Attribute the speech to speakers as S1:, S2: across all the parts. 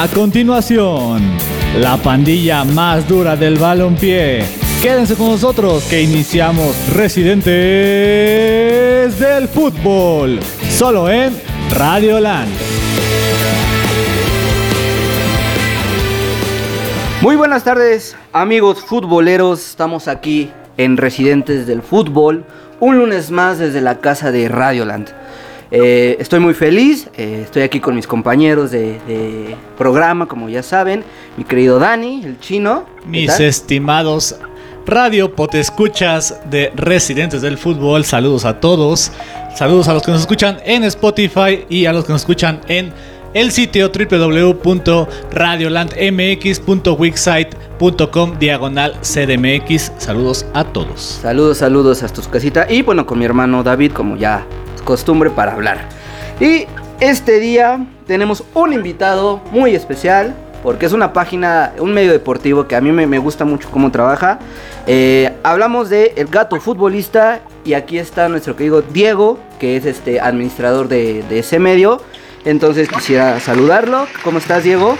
S1: A continuación, la pandilla más dura del balompié. Quédense con nosotros que iniciamos Residentes del Fútbol, solo en Radio Land.
S2: Muy buenas tardes, amigos futboleros. Estamos aquí en Residentes del Fútbol, un lunes más desde la casa de Radioland. Eh, estoy muy feliz, eh, estoy aquí con mis compañeros de, programa, como ya saben, mi querido Dani, el chino.
S1: Mis estimados radio potescuchas de Residentes del Fútbol, saludos a todos, saludos a los que nos escuchan en Spotify y a los que nos escuchan en el sitio www.radiolandmx.wixsite.com diagonal CDMX. Saludos a todos.
S2: Saludos, saludos a tus casitas. Y bueno, con mi hermano David, como ya costumbre para hablar. Y este día tenemos un invitado muy especial. Porque es una página, un medio deportivo que a mí me, gusta mucho cómo trabaja. Eh, hablamos de El Gato Futbolista. Y aquí está nuestro querido Diego, que es este administrador de, de ese medio. Entonces quisiera saludarlo. ¿Cómo estás, Diego?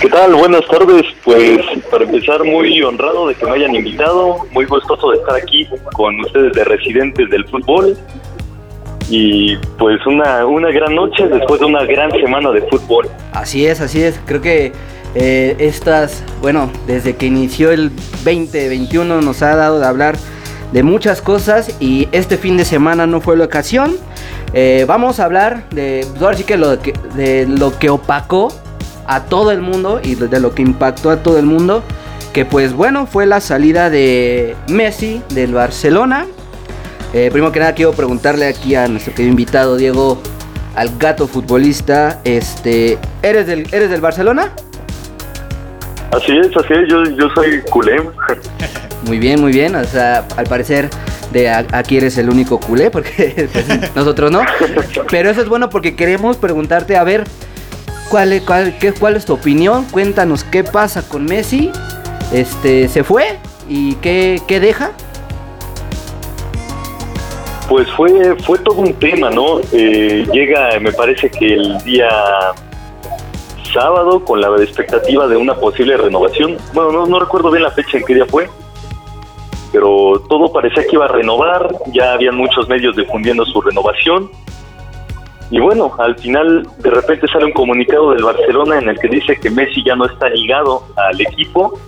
S3: ¿Qué tal? Buenas tardes. Pues para empezar, muy honrado de que me hayan invitado, muy gustoso de estar aquí con ustedes de residentes del fútbol. Y pues una, una gran noche después de una gran semana de fútbol.
S2: Así es, así es. Creo que eh, estas, bueno, desde que inició el 2021 nos ha dado de hablar de muchas cosas y este fin de semana no fue la ocasión. Eh, vamos a hablar de, ahora sí que, lo que de lo que opacó a todo el mundo y de lo que impactó a todo el mundo. Que pues bueno, fue la salida de Messi del Barcelona. Eh, primero que nada quiero preguntarle aquí a nuestro querido invitado Diego, al gato futbolista, este, ¿eres del, eres del Barcelona?
S3: Así es, así es, yo, yo soy culé.
S2: Muy bien, muy bien, o sea, al parecer de aquí eres el único culé, porque pues, nosotros no. Pero eso es bueno porque queremos preguntarte, a ver, ¿Cuál cuál, qué, ¿Cuál es tu opinión? Cuéntanos qué pasa con Messi. Este, ¿Se fue? ¿Y qué, qué deja?
S3: Pues fue, fue todo un tema, ¿no? Eh, llega, me parece que el día sábado con la expectativa de una posible renovación. Bueno, no, no recuerdo bien la fecha en qué día fue, pero todo parecía que iba a renovar, ya habían muchos medios difundiendo su renovación y bueno, al final de repente sale un comunicado del Barcelona en el que dice que Messi ya no está ligado al equipo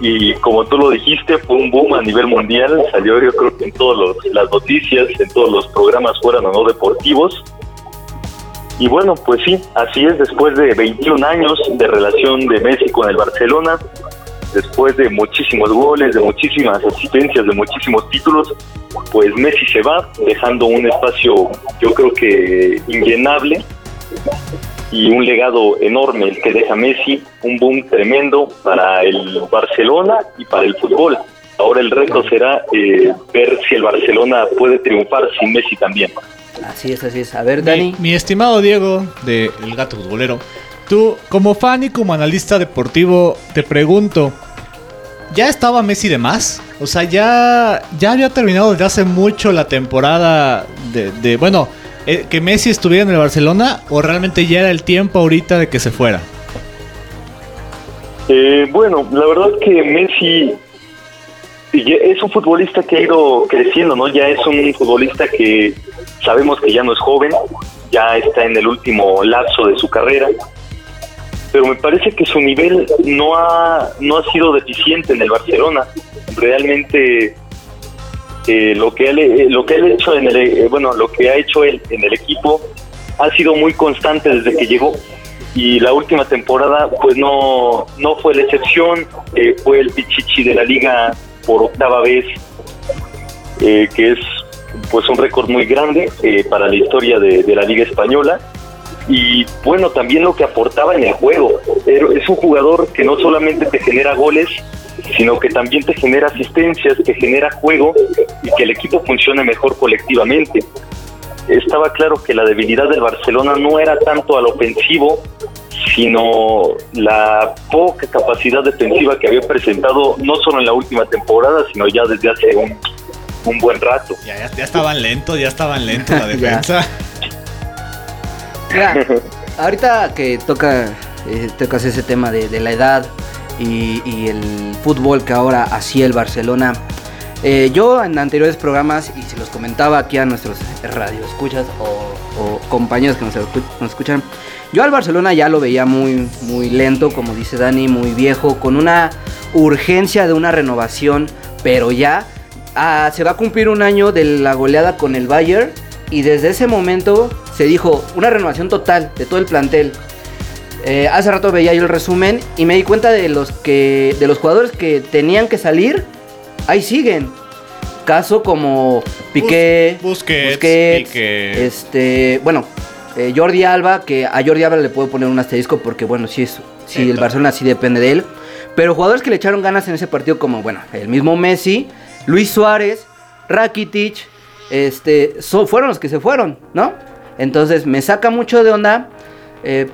S3: y como tú lo dijiste fue un boom a nivel mundial, salió yo creo que en todas las noticias, en todos los programas fueran o no deportivos. Y bueno, pues sí, así es, después de 21 años de relación de Messi con el Barcelona, después de muchísimos goles, de muchísimas asistencias, de muchísimos títulos, pues Messi se va, dejando un espacio yo creo que inllenable y un legado enorme el que deja Messi, un boom tremendo para el Barcelona y para el fútbol. Ahora el reto será eh, ver si el Barcelona puede triunfar sin Messi también.
S2: Así es, así es. A ver, Dani.
S1: Mi, estimado Diego de El Gato Futbolero, tú como fan y como analista deportivo te pregunto, ¿ya estaba Messi de más? O sea, ya, ya había terminado desde hace mucho la temporada de, bueno, eh, que Messi estuviera en el Barcelona o realmente ya era el tiempo ahorita de que se fuera.
S3: Eh, bueno, la verdad que Messi es un futbolista que ha ido creciendo, ¿no? Ya es un futbolista que sabemos que ya no es joven, ya está en el último lapso de su carrera pero me parece que su nivel no ha, no ha sido deficiente en el Barcelona. Realmente eh, lo que él, eh, lo que él hecho en el, eh, bueno, lo que ha hecho él en el equipo ha sido muy constante desde que llegó y la última temporada pues no no fue la excepción, fue el pichichi de la liga por octava vez, que es pues un récord muy grande para la historia de, de la liga española y bueno, también lo que aportaba en el juego. Es un jugador que no solamente te genera goles, sino que también te genera asistencias, te genera juego y que el equipo funcione mejor colectivamente. Estaba claro que la debilidad del Barcelona no era tanto al ofensivo, sino la poca capacidad defensiva que había presentado no solo en la última temporada, sino ya desde hace un, buen rato.
S1: Ya, ya, estaban lentos, ya estaban lentos la defensa.
S2: ahorita que toca, eh, tocas ese tema de, la edad y, el fútbol que ahora hacía el Barcelona. Eh, yo en anteriores programas, y se los comentaba aquí a nuestros radioescuchas o, o compañeros que nos, nos, escuchan, yo al Barcelona ya lo veía muy, muy lento, como dice Dani, muy viejo, con una urgencia de una renovación, pero ya ah, se va a cumplir un año de la goleada con el Bayern y desde ese momento se dijo una renovación total de todo el plantel. Eh, hace rato veía yo el resumen y me di cuenta de los que de los jugadores que tenían que salir, ahí siguen. Caso como Piqué,
S1: Busquets,
S2: este, bueno, eh, Jordi Alba, que a Jordi Alba le puedo poner un asterisco porque bueno, si es, si el Barcelona sí depende de él. Pero jugadores que le echaron ganas en ese partido como, bueno, el mismo Messi, Luis Suárez, Rakitic, este, fueron los que se fueron, ¿no? Entonces me saca mucho de onda. Eh,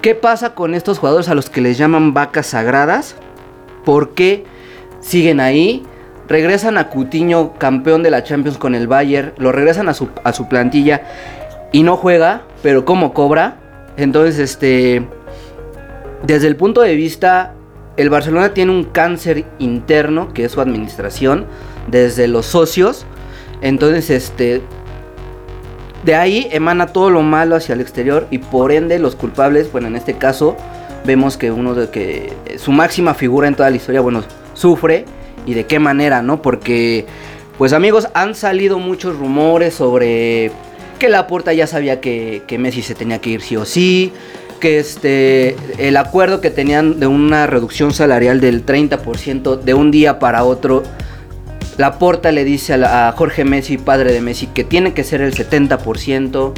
S2: ¿Qué pasa con estos jugadores a los que les llaman vacas sagradas? ¿Por qué siguen ahí? Regresan a Cutiño, campeón de la Champions con el Bayern, lo regresan a su, plantilla y no juega, pero ¿cómo cobra? Entonces, este, desde el punto de vista, el Barcelona tiene un cáncer interno, que es su administración, desde los socios, entonces, este, de ahí emana todo lo malo hacia el exterior y por ende los culpables, bueno, en este caso vemos que uno de que su máxima figura en toda la historia, bueno, sufre y de qué manera, ¿no? Porque, pues amigos, han salido muchos rumores sobre que la puerta ya sabía que, que Messi se tenía que ir sí o sí, que este, el acuerdo que tenían de una reducción salarial del 30% de un día para otro Laporta le dice a, Jorge Messi, padre de Messi, que tiene que ser el 70%,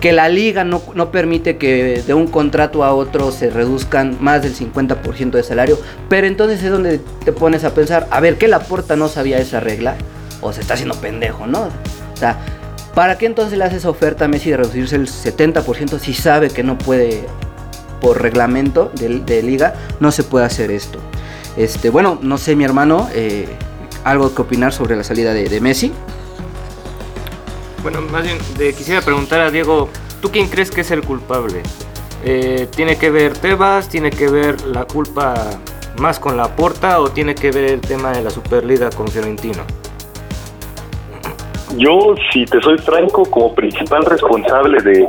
S2: que la liga no, permite que de un contrato a otro se reduzcan más del 50% de salario. Pero entonces es donde te pones a pensar, a ver, ¿qué Laporta no sabía esa regla? O se está haciendo pendejo, ¿no? O sea, ¿para qué entonces le hace esa oferta a Messi de reducirse el 70% si sabe que no puede, por reglamento de, liga, no se puede hacer esto? Este, bueno, no sé, mi hermano, eh, algo que opinar sobre la salida de, Messi.
S4: Bueno, más bien quisiera preguntar a Diego, ¿tú quién crees que es el culpable? Eh, ¿Tiene que ver Tebas? ¿Tiene que ver la culpa más con la porta o tiene que ver el tema de la Superliga con Fiorentino?
S3: Yo, si te soy franco, como principal responsable de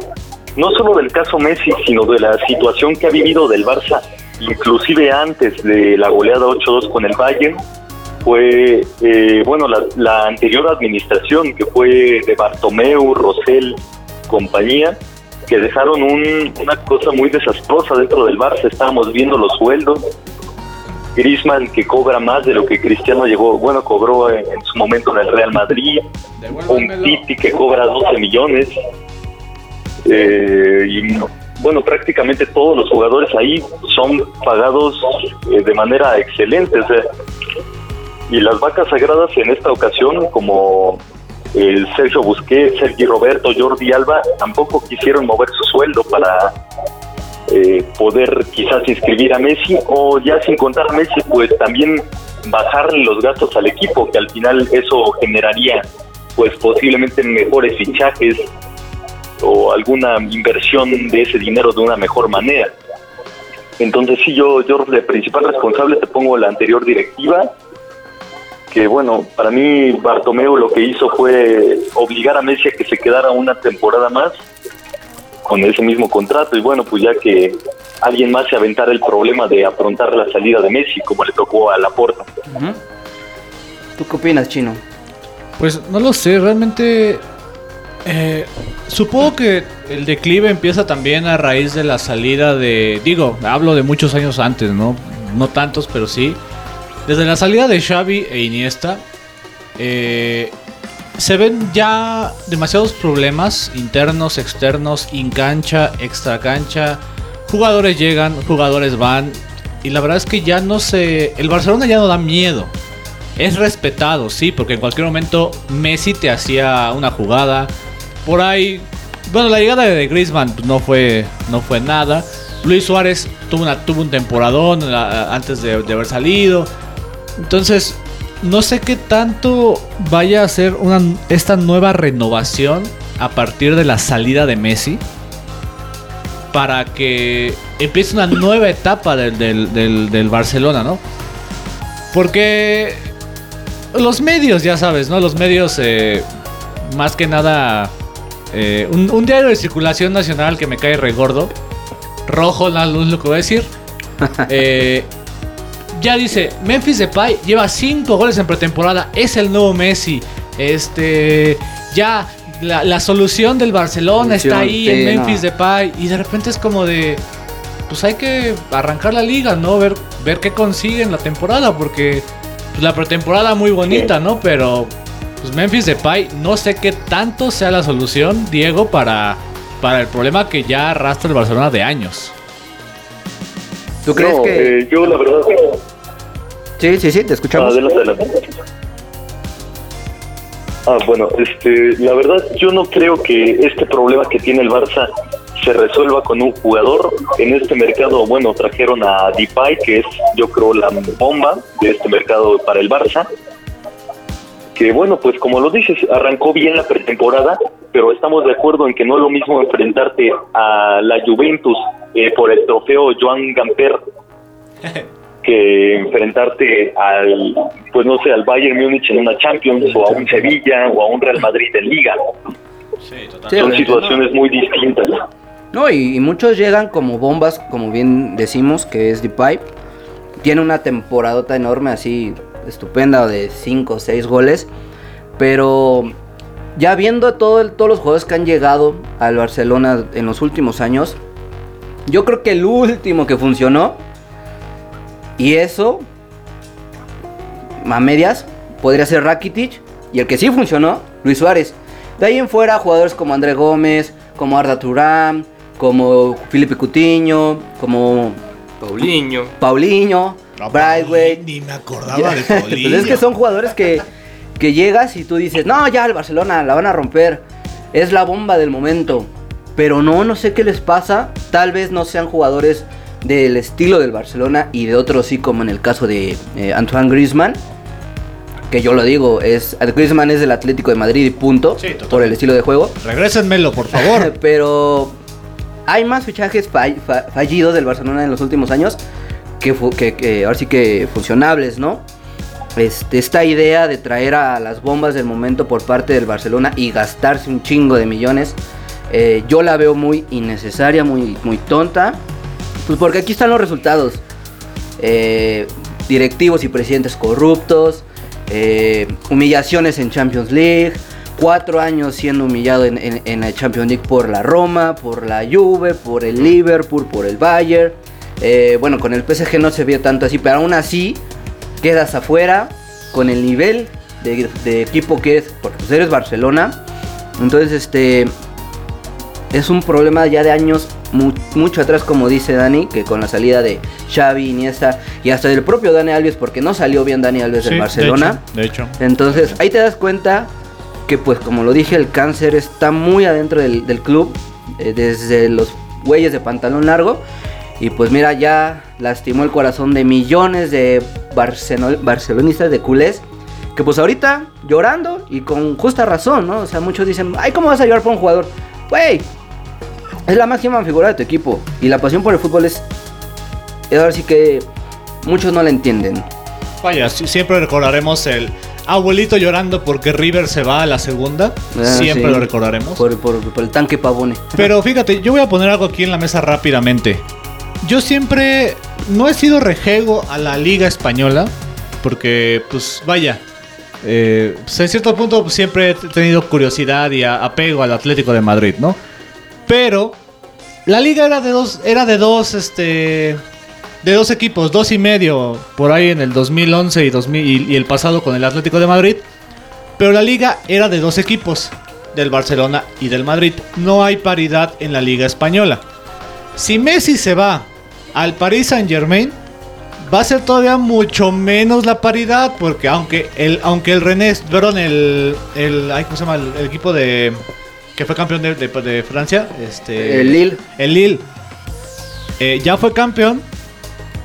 S3: no solo del caso Messi, sino de la situación que ha vivido del Barça, inclusive antes de la goleada 8-2 con el Bayern, fue, eh, bueno, la, anterior administración, que fue de Bartomeu, Rosell, compañía, que dejaron una cosa muy desastrosa dentro del Barça. Estábamos viendo los sueldos. Griezmann que cobra más de lo que Cristiano llegó, bueno, cobró en, su momento en el Real Madrid. Un Titi que cobra 12 millones. Eh, y bueno, prácticamente todos los jugadores ahí son pagados eh, de manera excelente. O sea, y las vacas sagradas en esta ocasión, como el Sergio Busquets, Sergio Roberto, Jordi Alba, tampoco quisieron mover su sueldo para eh, poder quizás inscribir a Messi o ya sin contar a Messi, pues también bajarle los gastos al equipo, que al final eso generaría pues posiblemente mejores fichajes o alguna inversión de ese dinero de una mejor manera. Entonces sí, yo, yo de principal responsable te pongo la anterior directiva que bueno, para mí Bartomeu lo que hizo fue obligar a Messi a que se quedara una temporada más con ese mismo contrato y bueno, pues ya que alguien más se aventara el problema de afrontar la salida de Messi como le tocó a Laporta.
S2: ¿Tú qué opinas, Chino?
S1: Pues no lo sé, realmente eh, supongo que el declive empieza también a raíz de la salida de, digo, hablo de muchos años antes, ¿no? No tantos, pero sí desde la salida de Xavi e Iniesta, eh, se ven ya demasiados problemas internos, externos, in cancha, extra cancha. Jugadores llegan, jugadores van. Y la verdad es que ya no se. El Barcelona ya no da miedo. Es respetado, sí, porque en cualquier momento Messi te hacía una jugada. Por ahí. Bueno, la llegada de Griezmann no fue, no fue nada. Luis Suárez tuvo, una, tuvo un temporadón antes de haber salido. Entonces, no sé qué tanto vaya a ser una, esta nueva renovación a partir de la salida de Messi. para que empiece una nueva etapa del, del- del- del Barcelona, ¿no? Porque los medios, ya sabes, ¿no? Los medios, eh, más que nada, eh, un, un diario de circulación nacional que me cae regordo, rojo, la luz, lo que voy a decir. eh, ya dice, Memphis Depay lleva 5 goles en pretemporada, es el nuevo Messi. Este, ya la, la solución del Barcelona está ahí en Memphis
S2: no.
S1: Depay y de repente es como de pues hay que arrancar la liga, ¿no? Ver ver qué consiguen la temporada porque pues, la pretemporada muy bonita, ¿no? Pero pues Memphis Depay no sé qué tanto sea la solución, Diego, para para el problema que ya arrastra el Barcelona de años.
S2: ¿Tú crees
S3: No,
S2: que.?
S3: eh, yo la verdad...
S2: Sí, sí, sí, te escuchamos.
S3: Adelante, adelante. Ah, bueno, este, la verdad yo no creo que este problema que tiene el Barça se resuelva con un jugador. En este mercado, bueno, trajeron a Depay, que es yo creo la bomba de este mercado para el Barça. Que bueno, pues como lo dices, arrancó bien la pretemporada, pero estamos de acuerdo en que no es lo mismo enfrentarte a la Juventus eh, por el trofeo Joan Gamper que enfrentarte al, pues no sé, al Bayern Múnich en una Champions o a un Sevilla o a un Real Madrid en Liga.
S2: Sí,
S3: Son situaciones muy distintas.
S2: No, y, y muchos llegan como bombas, como bien decimos, que es Depay. Tiene una temporadota enorme, así estupenda, de 5 o 6 goles. Pero ya viendo todo el- todos los jugadores que han llegado al Barcelona en los últimos años, yo creo que el último que funcionó, y eso, a medias, podría ser Rakitic. Y el que sí funcionó, Luis Suárez. De ahí en fuera, jugadores como André Gómez, como Arda Turán, como Felipe Coutinho, como
S4: Paulinho.
S2: Paulinho, Brightway.
S1: Ni me acordaba de
S2: pues es que son jugadores que, que llegas y tú dices, no, ya el Barcelona la van a romper. Es la bomba del momento. Pero no, no sé qué les pasa. Tal vez no sean jugadores del estilo del Barcelona y de otros sí, como en el caso de eh, Antoine Griezmann. Que yo lo digo, es Griezmann es del Atlético de Madrid y punto.
S1: Sí,
S2: por el estilo de juego.
S1: Regrésenmelo, por favor.
S2: Pero hay más fichajes fall- fa- fallidos del Barcelona en los últimos años que, que, que ahora sí que funcionables, ¿no? Este, esta idea de traer a las bombas del momento por parte del Barcelona y gastarse un chingo de millones, eh, yo la veo muy innecesaria, muy, muy tonta. Pues porque aquí están los resultados. Eh, directivos y presidentes corruptos, eh, humillaciones en Champions League, cuatro años siendo humillado en, en- en la Champions League por la Roma, por la Juve, por el Liverpool, por el Bayern. Eh, bueno, con el PSG no se vio tanto así, pero aún así quedas afuera con el nivel de, de equipo que es, porque pues eres Barcelona. Entonces, este es un problema ya de años mu- mucho atrás, como dice Dani, que con la salida de Xavi, Iniesta y hasta del propio Dani Alves, porque no salió bien Dani Alves
S1: Sí,
S2: del
S1: de
S2: Barcelona.
S1: hecho, De hecho.
S2: Entonces ahí te das cuenta que pues como lo dije, el cáncer está muy adentro del, del club, eh, desde los güeyes de pantalón largo. Y pues mira, ya lastimó el corazón de millones de barcelonistas de culés. Que pues ahorita llorando y con justa razón, ¿no? O sea, muchos dicen, ay, ¿cómo vas a llorar por un jugador? Güey, es la máxima figura de tu equipo. Y la pasión por el fútbol es... es ahora sí que muchos no la entienden.
S1: Vaya, siempre recordaremos el abuelito llorando porque River se va a la segunda.
S2: Ah,
S1: siempre
S2: sí.
S1: lo recordaremos.
S2: Por, por- por el tanque pavone.
S1: Pero fíjate, yo voy a poner algo aquí en la mesa rápidamente. Yo siempre no he sido rejego a la liga española. Porque, pues, vaya. eh, pues, en cierto punto siempre he tenido curiosidad y apego al Atlético de Madrid, ¿no? Pero la liga era de dos, era de dos, este, de dos equipos, dos y medio, por ahí en el 2011 y, 2000, y, y el pasado con el Atlético de Madrid. Pero la liga era de dos equipos, del Barcelona y del Madrid. No hay paridad en la liga española. Si Messi se va al Paris Saint Germain, va a ser todavía mucho menos la paridad, porque aunque el, aunque el René, perdón, el, el, ¿cómo se llama? El equipo de que fue campeón de, de- de Francia, este,
S2: El Lille.
S1: el Lille, eh, ya fue campeón.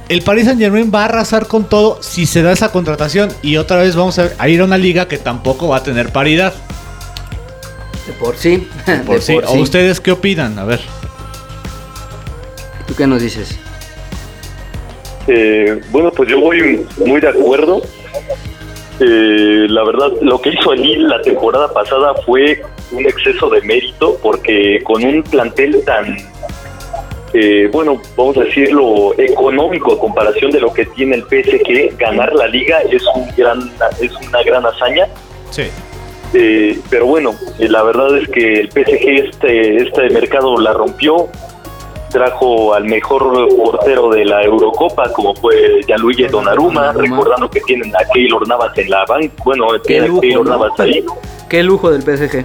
S1: El Paris Saint Germain va a arrasar con todo si se da esa contratación y otra vez vamos a, a ir a una liga que tampoco va a tener paridad.
S2: De por sí.
S1: Por
S2: de
S1: sí. ¿O ustedes qué opinan? A ver.
S2: ¿Tú qué nos dices?
S3: Eh, bueno, pues yo voy muy de acuerdo. Eh, la verdad, lo que hizo allí la temporada pasada fue un exceso de mérito porque con un plantel tan, eh, bueno, vamos a decirlo, económico a comparación de lo que tiene el PSG, ganar la liga es, un gran, es una gran hazaña.
S1: Sí.
S3: Eh, pero bueno, eh, la verdad es que el PSG este, este mercado la rompió, trajo al mejor portero de la Eurocopa, como fue Gianluigi Donnarumma, recordando que tienen a Keylor Navas en la banca, bueno,
S2: Qué
S3: tienen a
S2: lujo,
S3: Keylor
S2: ¿no?
S3: Navas ahí.
S2: Qué lujo del PSG.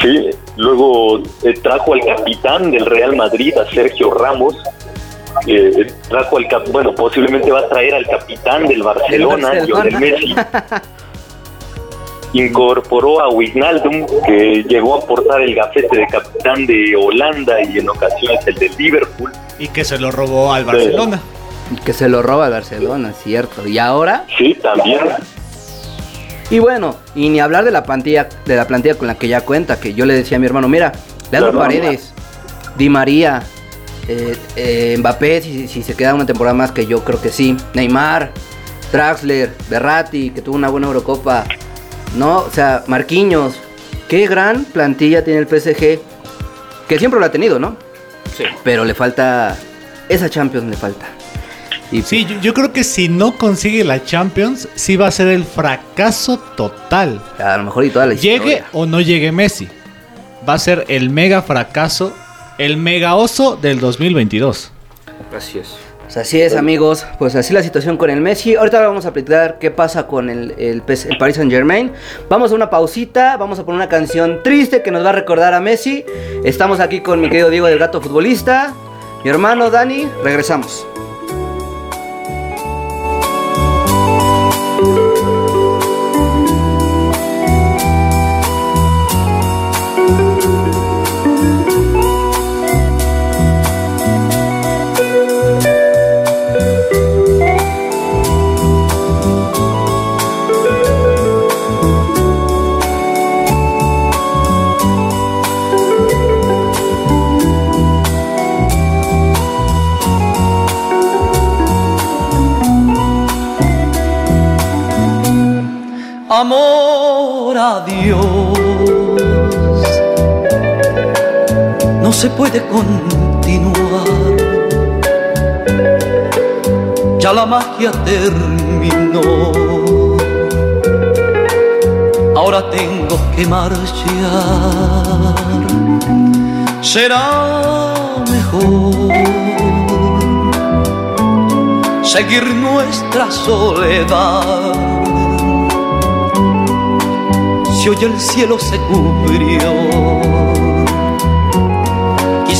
S3: Sí, luego eh, trajo al capitán del Real Madrid, a Sergio Ramos. Eh, trajo al cap bueno, posiblemente va a traer al capitán del Barcelona,
S2: Del Barcelona.
S3: Lionel Messi. Incorporó a Wijnaldum, que llegó a portar el gafete de capitán de Holanda y en ocasiones el de Liverpool.
S1: Y que se lo robó al Barcelona.
S2: Que se lo roba el Barcelona, cierto. Y ahora,
S3: Sí, también.
S2: y bueno, y ni hablar de la plantilla, de la plantilla con la que ya cuenta, que yo le decía a mi hermano, mira, Leandro. Paredes, Di María, eh, eh, Mbappé, si, si se queda una temporada más, que yo creo que sí, Neymar, Draxler, Berratti, que tuvo una buena Eurocopa, no, o sea, Marquinhos, qué gran plantilla tiene el PSG, que siempre lo ha tenido, ¿no?
S4: Sí.
S2: Pero le falta, esa Champions le falta. Y
S1: Sí, yo, yo creo que si no consigue la Champions, sí va a ser el fracaso total.
S2: a lo mejor y toda la
S1: Llegue
S2: historia.
S1: o no llegue Messi. Va a ser el mega fracaso, el mega oso del 2022.
S4: Así es.
S2: Pues así es, amigos. Pues así la situación con el Messi. Ahorita vamos a platicar qué pasa con el, el, Paris Saint Germain. Vamos a una pausita. Vamos a poner una canción triste que nos va a recordar a Messi. Estamos aquí con mi querido Diego del Gato Futbolista. Mi hermano Dani. Regresamos.
S5: Se puede continuar. Ya la magia terminó. Ahora tengo que marchar. Será mejor seguir nuestra soledad si hoy el cielo se cubrió.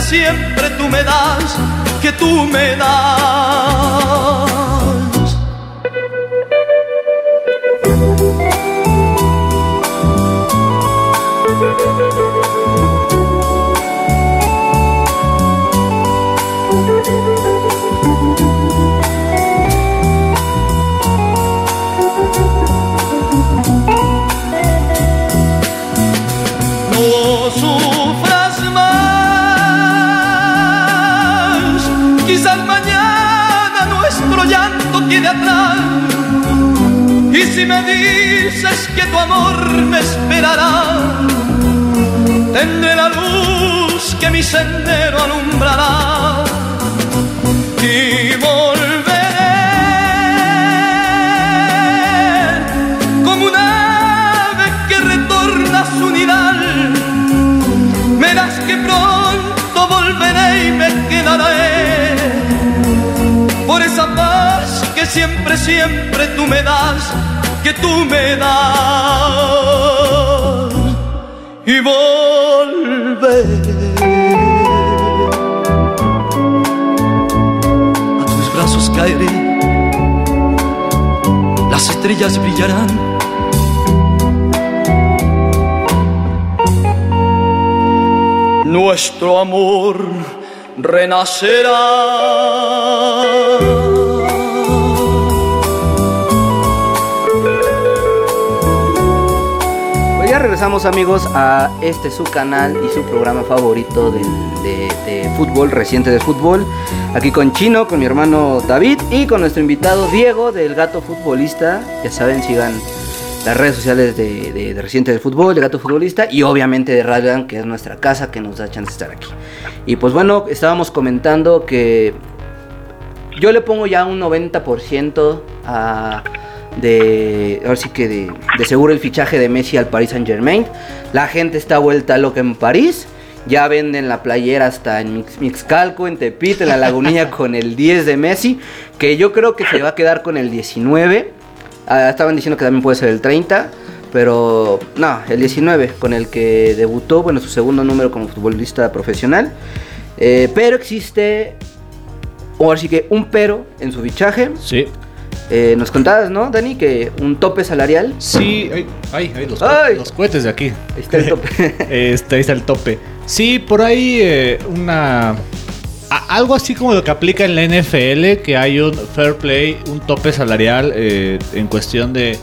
S5: siempre, tú me das, que tú me das. Quede atrás. Y si me dices que tu amor me esperará, tendré la luz que mi sendero alumbrará. Y volveré siempre, siempre tú me das, que tú me das. Y volver a tus brazos caeré, las estrellas brillarán. Nuestro amor renacerá.
S2: Regresamos amigos a este su canal y su programa favorito de, fútbol, reciente de fútbol. Aquí con Chino, con mi hermano David y con nuestro invitado Diego del Gato Futbolista. Ya saben, sigan las redes sociales de, Reciente de Fútbol, de Gato Futbolista y obviamente de Radio que es nuestra casa que nos da chance de estar aquí. Y pues bueno, estábamos comentando que yo le pongo ya un 90% a de ahora sí que de, de seguro el fichaje de Messi al Paris Saint Germain. La gente está vuelta loca en París. Ya venden la playera hasta en Mix- Mixcalco, en Tepito, en la Lagunilla con el 10 de Messi. Que yo creo que se va a quedar con el 19. Ah, estaban diciendo que también puede ser el 30. Pero no, el 19 con el que debutó, bueno, su segundo número como futbolista profesional. Eh, pero existe, ahora sí que un pero en su fichaje.
S1: Sí.
S2: Eh, nos contabas, ¿no, Dani? Que un tope salarial.
S1: Sí, ay, ay, ay, los,
S2: Ay.
S1: los cohetes de aquí.
S2: Ahí está el tope.
S1: Este, ahí está el tope. Sí, por ahí eh, una... a- algo así como lo que aplica en la NFL, que hay un fair play, un tope salarial eh, en cuestión de...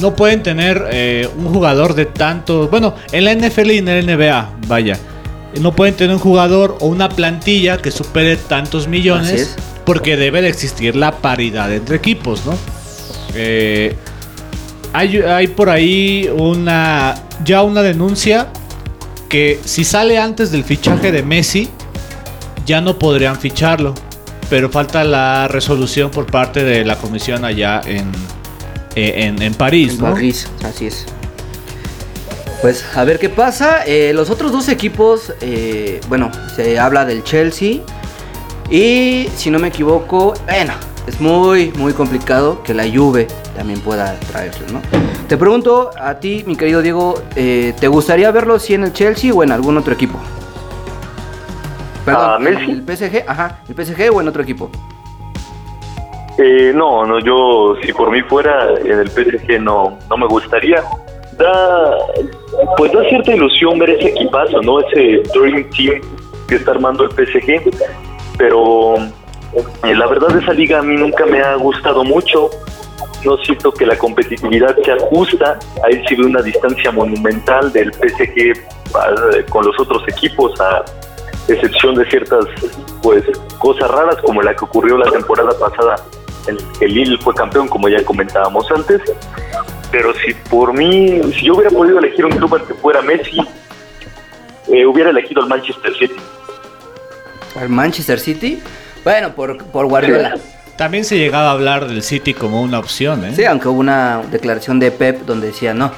S1: No pueden tener eh, un jugador de tantos... Bueno, en la NFL y en la NBA, vaya. No pueden tener un jugador o una plantilla que supere tantos
S2: Así
S1: millones
S2: es.
S1: Porque debe de existir la paridad entre equipos, ¿no? Eh, hay, hay por ahí una ya una denuncia que si sale antes del fichaje de Messi ya no podrían ficharlo, pero falta la resolución por parte de la comisión allá en eh, en, en París,
S2: En
S1: ¿no?
S2: París, así es. Pues a ver qué pasa. Eh, los otros dos equipos, eh, bueno, se habla del Chelsea. Y si no me equivoco, bueno, es muy, muy complicado que la Juve también pueda traerlo, ¿no? Te pregunto a ti, mi querido Diego, eh, ¿te gustaría verlo si en el Chelsea o en algún otro equipo?
S3: ¿A
S2: ¿en
S3: Messi?
S2: el PSG, ajá, el PSG o en otro equipo.
S3: Eh, no, no, yo si por mí fuera en el PSG no, no me gustaría. Da, pues da cierta ilusión ver ese equipazo, ¿no? Ese Dream Team que está armando el PSG. Pero eh, la verdad esa liga a mí nunca me ha gustado mucho. No siento que la competitividad sea justa. Ahí sí veo una distancia monumental del PSG ah, con los otros equipos, a excepción de ciertas pues cosas raras como la que ocurrió la temporada pasada en que Lille fue campeón, como ya comentábamos antes. Pero si por mí, si yo hubiera podido elegir un club al que fuera Messi, eh, hubiera elegido el Manchester City.
S2: ¿Al Manchester City? Bueno, por, por Guardiola.
S1: También se llegaba a hablar del City como una opción, ¿eh?
S2: Sí, aunque hubo una declaración de Pep donde decía no,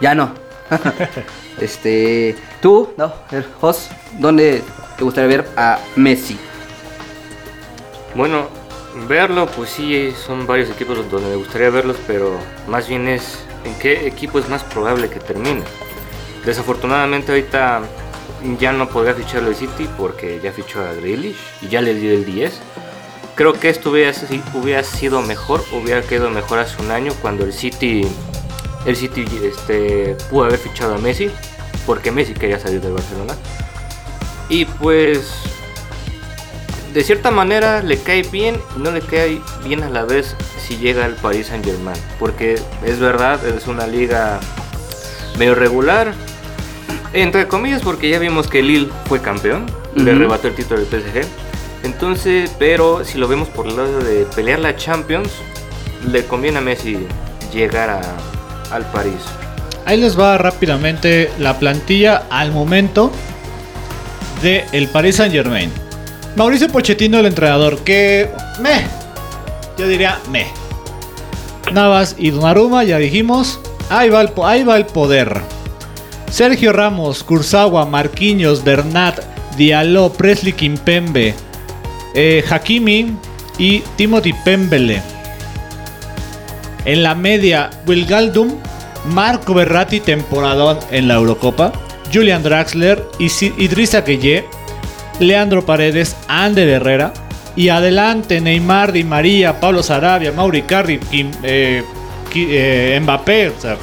S2: ya no. este, tú, no, el Jos, ¿dónde te gustaría ver a Messi?
S4: Bueno, verlo, pues sí, son varios equipos donde me gustaría verlos, pero más bien es en qué equipo es más probable que termine. Desafortunadamente ahorita ya no podría ficharlo el City porque ya fichó a Grealish y ya le dio el 10. Creo que esto hubiera sido mejor, hubiera quedado mejor hace un año cuando el City, el City este, pudo haber fichado a Messi, porque Messi quería salir del Barcelona. Y pues de cierta manera le cae bien y no le cae bien a la vez si llega al Paris Saint Germain. Porque es verdad, es una liga medio regular. Entre comillas, porque ya vimos que Lille fue campeón, le arrebató el título del PSG. Entonces, pero si lo vemos por el lado de pelear la Champions, le conviene a Messi llegar a- al París.
S1: Ahí les va rápidamente la plantilla al momento de el Paris Saint Germain. Mauricio Pochettino, el entrenador, que me, yo diría me. Navas y Donnarumma, ya dijimos, ahí va el, ahí va el poder. Sergio Ramos, Kurzawa, Marquinhos, Bernat, Diallo, Presley Kimpembe, eh, Hakimi y Timothy Pembele. En la media, Wilgaldum, Marco Berratti, temporadón en la Eurocopa, Julian Draxler, Idrissa Gueye, Leandro Paredes, Ander Herrera. Y adelante, Neymar, Di María, Pablo Sarabia, Mauri Carri, Kim- eh, eh, Mbappé. O sea,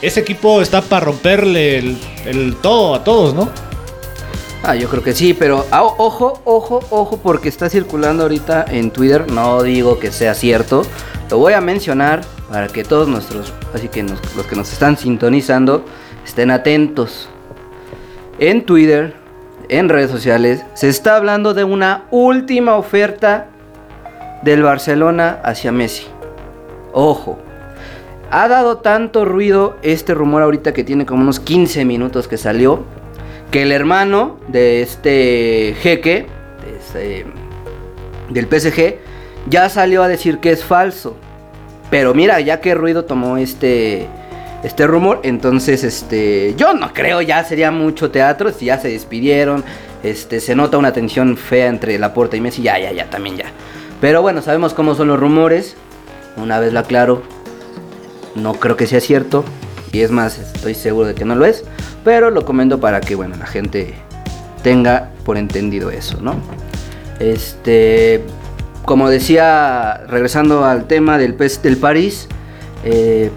S1: ese equipo está para romperle el, todo a todos, ¿no?
S2: Ah, yo creo que sí, pero ah, ojo, ojo, ojo, porque está circulando ahorita en Twitter. No digo que sea cierto. Lo voy a mencionar para que todos nuestros, así que los que nos están sintonizando, estén atentos. En Twitter, en redes sociales, se está hablando de una última oferta del Barcelona hacia Messi. Ojo. Ha dado tanto ruido este rumor ahorita que tiene como unos 15 minutos que salió que el hermano de este jeque, este- del PSG, ya salió a decir que es falso. Pero mira, ya qué ruido tomó este, este rumor, entonces este, yo no creo, ya sería mucho teatro, si ya se despidieron, este, se nota una tensión fea entre Laporta y Messi, ya, ya, ya, también ya. Pero bueno, sabemos cómo son los rumores, una vez lo aclaro, no creo que sea cierto. Y es más, estoy seguro de que no lo es. Pero lo comento para que, bueno, la gente tenga por entendido eso, ¿no? Este, como decía, regresando al tema del, PES del París, eh,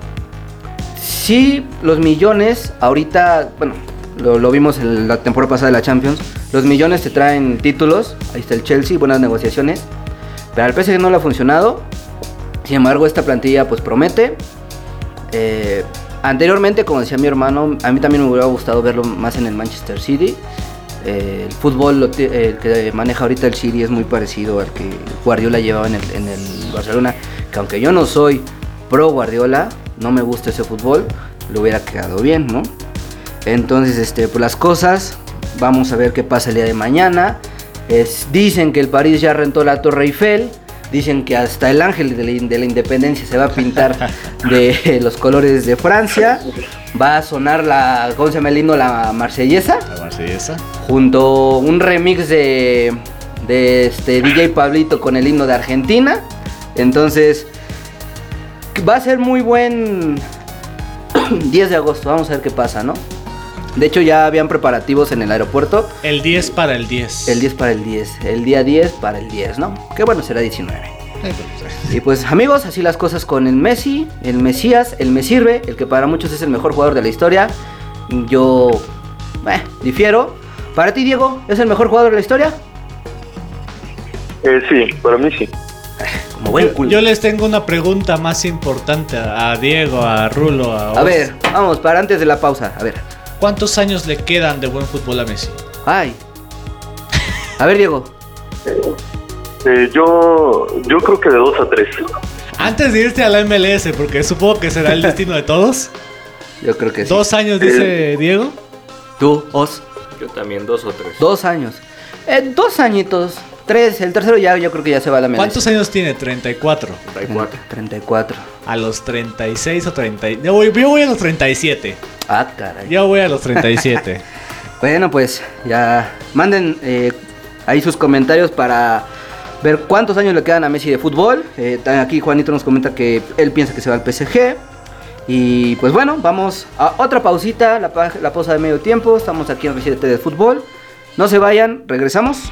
S2: sí, los millones, ahorita, bueno, lo, lo vimos en la temporada pasada de la Champions, los millones te traen títulos, ahí está el Chelsea, buenas negociaciones, pero al PSG no le ha funcionado, sin embargo, esta plantilla pues promete. Eh, anteriormente, como decía mi hermano, a mí también me hubiera gustado verlo más en el Manchester City. Eh, el fútbol lo que maneja ahorita el City es muy parecido al que Guardiola llevaba en el, Barcelona. Que aunque yo no soy pro Guardiola, no me gusta ese fútbol, le hubiera quedado bien, ¿no? Entonces, este, pues las cosas, vamos a ver qué pasa el día de mañana. Es- dicen que el París ya rentó la Torre Eiffel. Dicen que hasta el ángel de la, de la independencia se va a pintar de los colores de Francia. Va a sonar la, ¿cómo se llama el himno? La marsellesa.
S1: La marsellesa.
S2: Junto un remix de, de este DJ Pablito con el himno de Argentina. Entonces, va a ser muy buen 10 de agosto. Vamos a ver qué pasa, ¿no? De hecho, ya habían preparativos en el aeropuerto.
S1: El 10 para el 10.
S2: El 10 para el 10. El día 10 para el 10, ¿no? Que bueno, será 19.
S1: Eh, pues, eh.
S2: Y pues amigos, así las cosas con el Messi, el Mesías, el Me Sirve, el que para muchos es el mejor jugador de la historia. Yo eh, difiero. Para ti, Diego, ¿es el mejor jugador de la historia?
S3: Eh, sí, para mí sí.
S2: Como buen
S1: Yo,
S2: culo.
S1: yo les tengo una pregunta más importante a a Diego, a Rulo, a
S2: A
S1: Oz.
S2: ver, vamos, para antes de la pausa. A ver.
S1: ¿Cuántos años le quedan de buen fútbol a Messi?
S2: Ay. A ver, Diego.
S3: Eh, yo, yo creo que de dos a tres.
S1: Antes de irte a la MLS, porque supongo que será el destino de todos.
S2: Yo creo que sí.
S1: Dos años, dice Diego.
S2: Tú, Os.
S4: Yo también, dos o tres.
S2: Dos años. Eh, dos añitos. Tres. El tercero ya, yo creo que ya se va a la MLS.
S1: ¿Cuántos años tiene? 34.
S4: 34.
S2: 34.
S1: A los 36 o 30. Yo voy, yo voy a los 37.
S2: Ah, caray.
S1: Yo voy a los 37.
S2: Bueno, pues ya manden eh, ahí sus comentarios para ver cuántos años le quedan a Messi de fútbol. Eh, aquí Juanito nos comenta que él piensa que se va al PSG. Y pues bueno, vamos a otra pausita, la, pa- la pausa de medio tiempo. Estamos aquí en Residente de Fútbol. No se vayan, regresamos.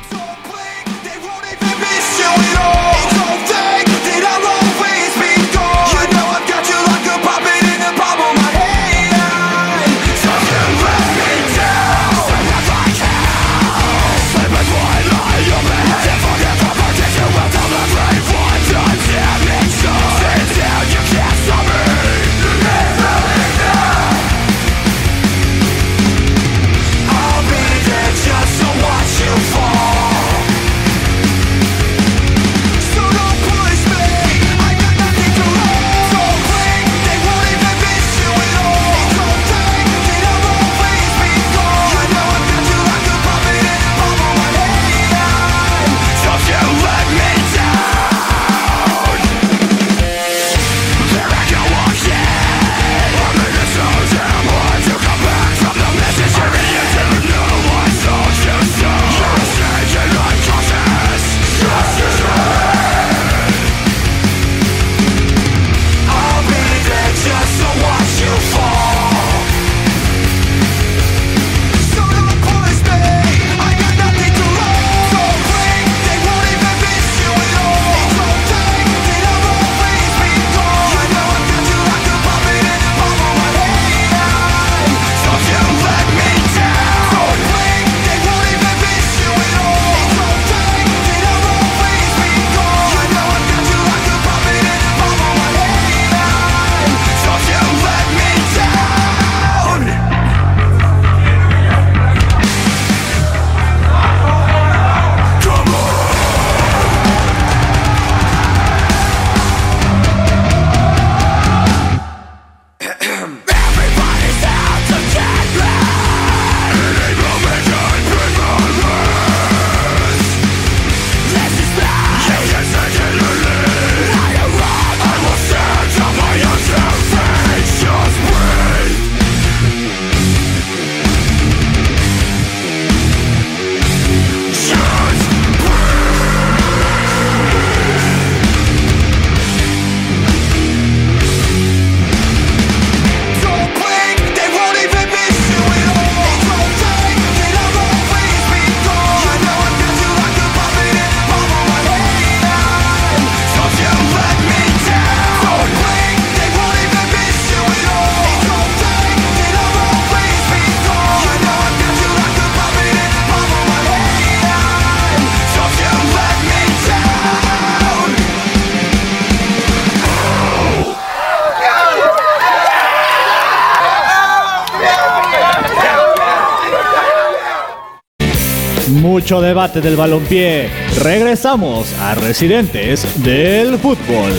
S1: Mucho debate del balompié. Regresamos a Residentes del Fútbol.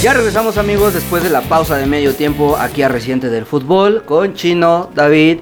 S2: Ya regresamos amigos después de la pausa de medio tiempo aquí a Residente del Fútbol con Chino, David,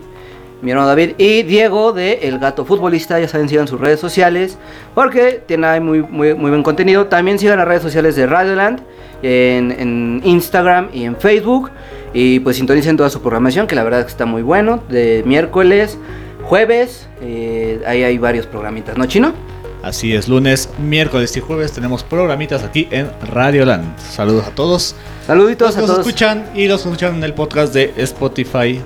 S2: mi hermano David y Diego de El Gato Futbolista. Ya saben, sigan sus redes sociales porque tiene muy, muy, muy buen contenido. También sigan las redes sociales de Radioland en, en Instagram y en Facebook. Y pues sintonicen toda su programación que la verdad es que está muy bueno. De miércoles, jueves, eh, ahí hay varios programitas, ¿no, Chino?
S1: Así es, lunes, miércoles y jueves tenemos programitas aquí en Radio Land. Saludos a todos.
S2: Saluditos
S1: Los
S2: a
S1: que nos
S2: todos.
S1: escuchan y los que escuchan en el podcast de Spotify.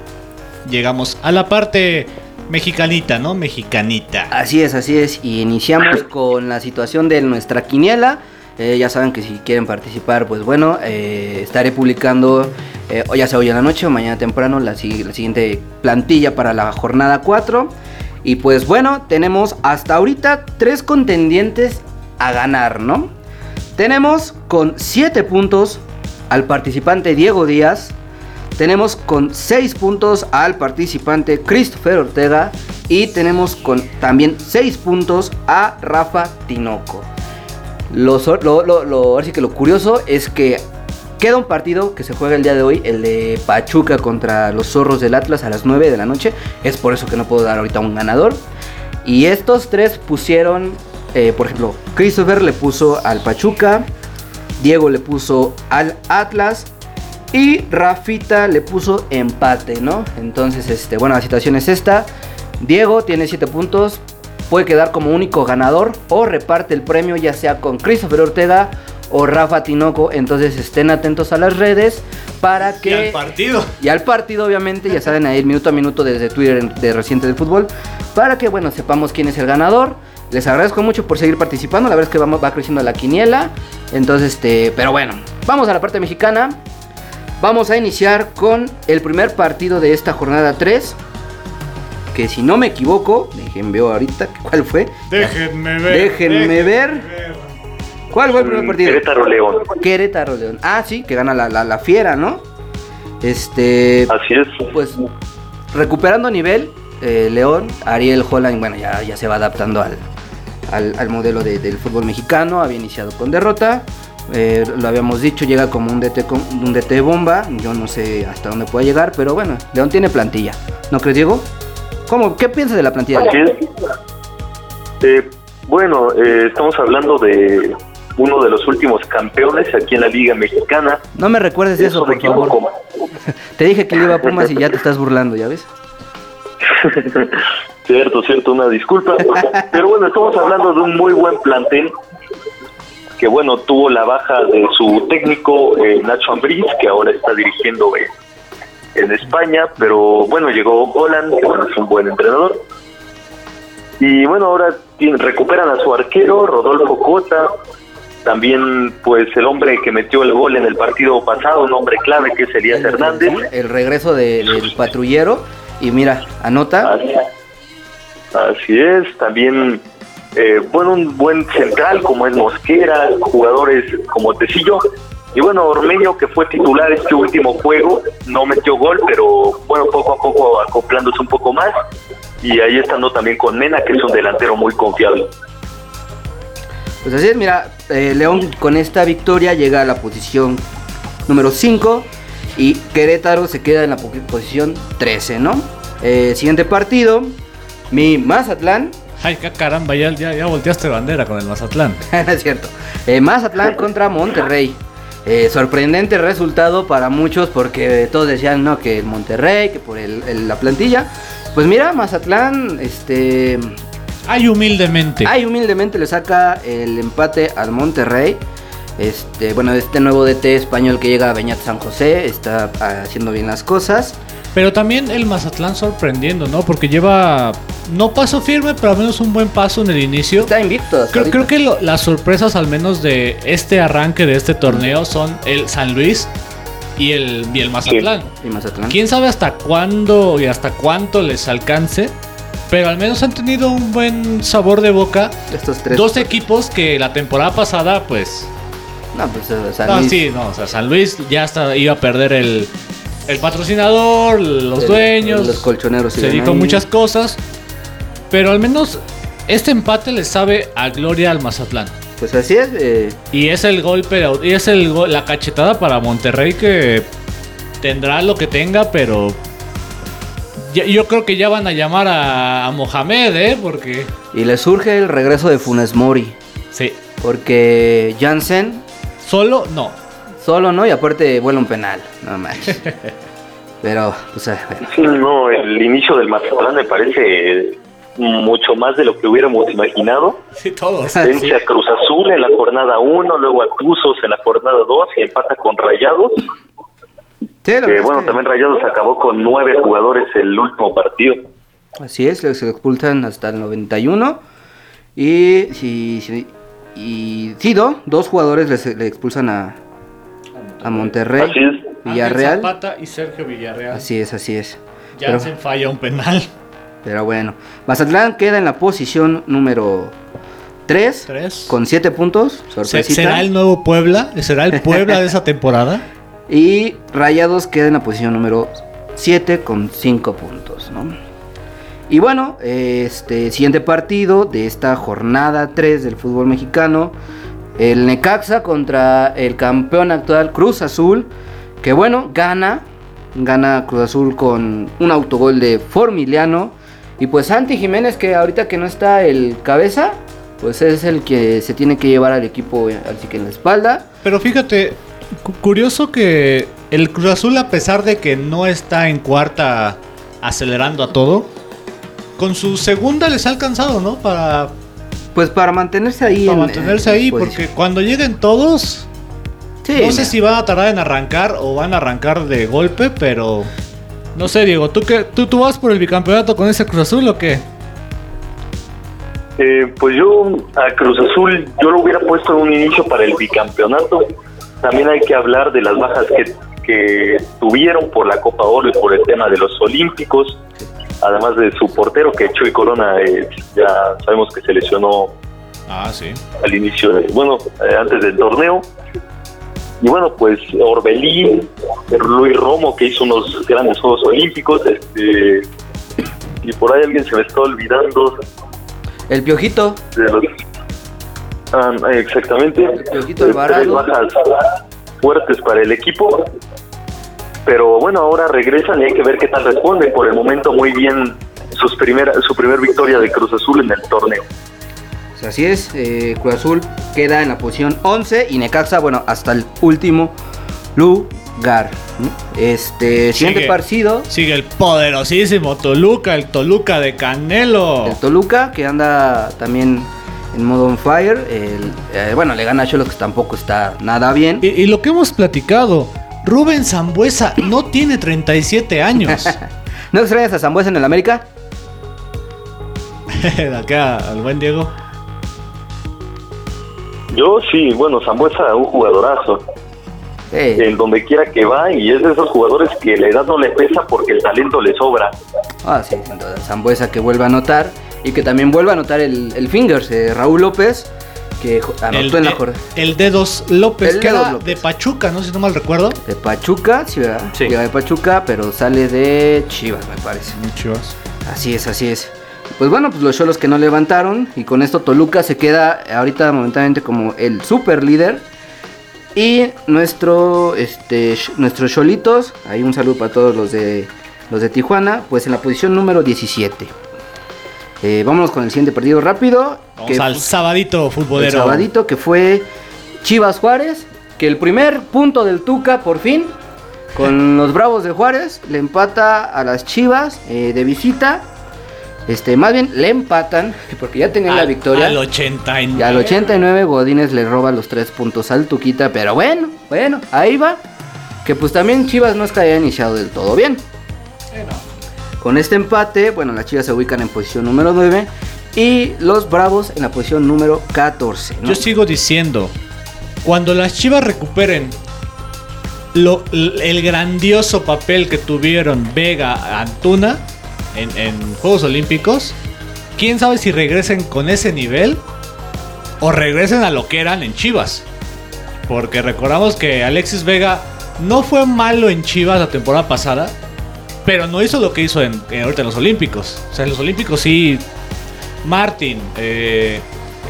S1: Llegamos a la parte mexicanita, ¿no? Mexicanita.
S2: Así es, así es. Y iniciamos con la situación de nuestra quiniela. Eh, ya saben que si quieren participar, pues bueno, eh, estaré publicando, eh, ya sea hoy en la noche o mañana temprano, la, si- la siguiente plantilla para la jornada 4. Y pues bueno, tenemos hasta ahorita tres contendientes a ganar, ¿no? Tenemos con 7 puntos al participante Diego Díaz. Tenemos con 6 puntos al participante Christopher Ortega. Y tenemos con también 6 puntos a Rafa Tinoco. Lo, lo, que lo curioso es que queda un partido que se juega el día de hoy, el de Pachuca contra los zorros del Atlas a las 9 de la noche. Es por eso que no puedo dar ahorita un ganador. Y estos tres pusieron, eh, por ejemplo, Christopher le puso al Pachuca, Diego le puso al Atlas y Rafita le puso empate, ¿no? Entonces, este, bueno, la situación es esta. Diego tiene 7 puntos, puede quedar como único ganador o reparte el premio ya sea con Christopher Ortega o Rafa Tinoco. Entonces estén atentos a las redes para
S1: Y
S2: que...
S1: al partido.
S2: Y al partido, obviamente, ya saben ahí minuto a minuto desde Twitter de Reciente del Fútbol. Para que, bueno, sepamos quién es el ganador. Les agradezco mucho por seguir participando. La verdad es que vamos, va creciendo la quiniela. Entonces, este, pero bueno, vamos a la parte mexicana. Vamos a iniciar con el primer partido de esta jornada 3. Que si no me equivoco, déjenme ver ahorita cuál fue.
S1: Déjenme ver.
S2: Déjenme ver. ¿Cuál fue el primer partido?
S3: Querétaro León.
S2: Querétaro León. Ah, sí, que gana la, la, la fiera, ¿no? Este.
S3: Así es.
S2: Pues recuperando nivel, eh, León, Ariel Holland, bueno, ya, ya se va adaptando al, al, al modelo de- del fútbol mexicano. Había iniciado con derrota. eh, lo habíamos dicho, llega como un DT, un DT bomba. Yo no sé hasta dónde pueda llegar, pero bueno, León tiene plantilla. ¿No crees, Diego? ¿Cómo? ¿Qué piensas de la plantilla?
S3: Así es. Eh, bueno, estamos hablando de uno de los últimos campeones aquí en la Liga Mexicana.
S2: No me recuerdes
S3: Es
S2: eso,
S3: un
S2: por favor.
S3: como-
S2: Te dije que le iba a Pumas y ya te estás burlando, ¿ya ves?
S3: cierto, cierto, una disculpa. Pero bueno, estamos hablando de un muy buen plantel que bueno, tuvo la baja de su técnico eh, Nacho Ambriz, que ahora está dirigiendo en, en España, pero bueno, llegó Holland, que bueno, es un buen entrenador. Y bueno, ahora recuperan a su arquero, Rodolfo Cota, también pues el hombre que metió el gol en el partido pasado, un hombre clave que es Elías Hernández.
S2: El regreso de- del patrullero. Y mira, anota.
S3: Así, así es, también, eh, bueno, un buen central como es Mosquera, jugadores como Tecillo, y bueno, Ormeño que fue titular este último juego, no metió gol, pero bueno, poco a poco acoplándose un poco más, y ahí estando también con Mena, que es un delantero muy confiable.
S2: Pues así es, mira, eh, León con esta victoria llega a la posición número 5 y Querétaro se queda en la po- posición 13, ¿no? Eh, siguiente partido, mi Mazatlán,
S1: Ay, qué caramba, ya, ya, ya volteaste bandera con el Mazatlán.
S2: es cierto, Eh, Mazatlán contra Monterrey. Eh, sorprendente resultado para muchos porque todos decían, no, que el Monterrey, que por el- el- la plantilla. Pues mira, Mazatlán, este...
S1: Ay, humildemente.
S2: Ay, humildemente le saca el empate al Monterrey. Este, bueno, este nuevo DT español que llega a Beñat San José está haciendo bien las cosas.
S1: Pero también el Mazatlán sorprendiendo, ¿no? Porque lleva, no paso firme, pero al menos un buen paso en el inicio.
S2: Está invicto.
S1: Creo,
S2: ahorita.
S1: creo que lo- las sorpresas, al menos de este arranque de este torneo, son el San Luis y el, y el Mazatlán.
S2: Y Mazatlán.
S1: Quién sabe hasta cuándo y hasta cuánto les alcance, pero al menos han tenido un buen sabor de boca.
S2: Estos tres.
S1: Dos equipos que la temporada pasada, pues.
S2: No, pues o sea,
S1: No,
S2: Luis-
S1: sí, no, o sea, San Luis ya hasta iba a perder el, el patrocinador, los
S2: El-
S1: dueños.
S2: los colchoneros
S1: Se dijo
S2: ahí.
S1: muchas cosas. Pero al menos este empate le sabe a gloria al Mazatlán.
S2: Pues así es. eh,
S1: Y es el golpe, y es el, la cachetada para Monterrey que tendrá lo que tenga, pero ya- yo creo que ya van a llamar a, a Mohamed, ¿eh? Porque
S2: y le surge el regreso de Funes Mori.
S1: sí,
S2: Porque Jansen
S1: solo no.
S2: solo no y aparte vuela un penal. No manches. Pero, pues eh, bueno.
S3: Sí, no, el inicio del Mazatlán me parece mucho más de lo que hubiéramos imaginado.
S1: Sí, todos.
S3: Vence a Cruz Azul en la jornada 1, luego a Tuzos en la jornada 2 y empata con Rayados.
S2: Sí,
S3: bueno,
S2: que-
S3: también Rayados acabó con nueve jugadores el último partido.
S2: Así es, se expulsan hasta el 91. Y si, si- y sí, do- dos jugadores les- le, expulsan a, a Monterrey.
S3: Así es.
S1: Ángel
S2: Villarreal.
S1: Zapata y Sergio Villarreal.
S2: Así es, así es. Pero,
S1: Jansen falla un penal.
S2: pero bueno, Mazatlán queda en la posición número 3
S1: Tres.
S2: con 7 puntos. Sorpresita.
S1: ¿Será el nuevo Puebla? ¿Será el Puebla de esa temporada?
S2: Y Rayados queda en la posición número 7 con 5 puntos, ¿no? Y bueno, este siguiente partido de esta jornada 3 del fútbol mexicano, el Necaxa contra el campeón actual Cruz Azul, que bueno, gana, gana Cruz Azul con un autogol de Formiliano y pues Santi Jiménez que ahorita que no está el cabeza, pues es el que se tiene que llevar al equipo eh, así que en la espalda.
S1: Pero fíjate, curioso que el Cruz Azul, a pesar de que no está en cuarta acelerando a todo, con su segunda les ha alcanzado, ¿no? Para,
S2: Pues para mantenerse ahí.
S1: para
S2: en-
S1: mantenerse
S2: en
S1: ahí,
S2: posición.
S1: porque cuando lleguen todos,
S2: Sí,
S1: no sé si van a tardar en arrancar o van a arrancar de golpe, pero no sé, Diego, ¿tú, qué, tú, tú vas por el bicampeonato con ese Cruz Azul o qué?
S3: Eh, pues yo a Cruz Azul yo lo hubiera puesto en un inicio para el bicampeonato. También hay que hablar de las bajas que, que tuvieron por la Copa Oro y por el tema de los Olímpicos. Además de su portero que Chuy Corona eh, ya sabemos que se lesionó
S1: Ah, sí.
S3: al inicio, de, bueno, eh, antes del torneo. Y bueno, pues Orbelín, Luis Romo, que hizo unos grandes Juegos Olímpicos, este, y por ahí alguien se me está olvidando
S2: El Piojito.
S3: de los... Ah, exactamente. Tres bajas fuertes para el equipo. Pero bueno, ahora regresan y hay que ver qué tal responden. Por el momento muy bien sus primera, su primer victoria de Cruz Azul en el torneo.
S2: Pues así es, eh, Cruz Azul queda en la posición 11 y Necaxa, bueno, hasta el último lugar. Este, siguiente
S1: Sigue.
S2: partido,
S1: Sigue el poderosísimo Toluca, el Toluca de Canelo.
S2: el Toluca, que anda también en modo on fire. el- eh, bueno, le gana a Cholos, que tampoco está nada bien.
S1: Y, y lo que hemos platicado, Rubén Zambuesa no tiene 37 años.
S2: ¿No extrañas a Zambuesa en el América?
S1: De acá al buen Diego.
S3: Yo sí, bueno, Zambuesa un jugadorazo. En donde quiera que va y es de esos jugadores que la edad no le pesa porque el talento le sobra.
S2: Ah, sí. Zambuesa que vuelve a anotar. Y que también vuelve a anotar el, el Fingers, eh, Raúl López, que anotó
S1: El,
S2: en la
S1: de-
S2: jornada.
S1: el Dedos López,
S2: El
S1: que
S2: Dedos
S1: era
S2: López.
S1: de Pachuca, no sé si no mal recuerdo.
S2: De Pachuca, sí, ¿verdad?
S4: Sí.
S2: Llega de Pachuca, pero sale de Chivas, me parece.
S1: Muchos.
S2: Así es, así es. Pues bueno, pues los cholos que no levantaron. Y con esto Toluca se queda ahorita momentáneamente como el super líder. Y nuestro, este, nuestros cholitos, ahí un saludo para todos los de los de Tijuana, pues en la posición número 17. Eh, vámonos con el siguiente partido rápido.
S1: Vamos
S2: que
S1: al sabadito
S2: el
S1: futbolero.
S2: sabadito que fue Chivas Juárez, que el primer punto del Tuca por fin con los Bravos de Juárez le empata a las Chivas eh, de visita. Este, más bien le empatan porque ya tenían la victoria.
S1: Al 89.
S2: y al 89 Godínez le roba los tres puntos al Tuquita, pero bueno, bueno, ahí va. Que pues también Chivas no es que haya iniciado del todo bien. Con este empate, bueno, las Chivas se ubican en posición número 9 y los Bravos en la posición número 14. ¿no?
S1: Yo sigo diciendo, cuando las Chivas recuperen el grandioso papel que tuvieron Vega Antuna en, en Juegos Olímpicos, quién sabe si regresen con ese nivel o regresen a lo que eran en Chivas. Porque recordamos que Alexis Vega no fue malo en Chivas la temporada pasada, pero no hizo lo que hizo en, en- ahorita en los Olímpicos. O sea, en los Olímpicos sí, Martín, eh,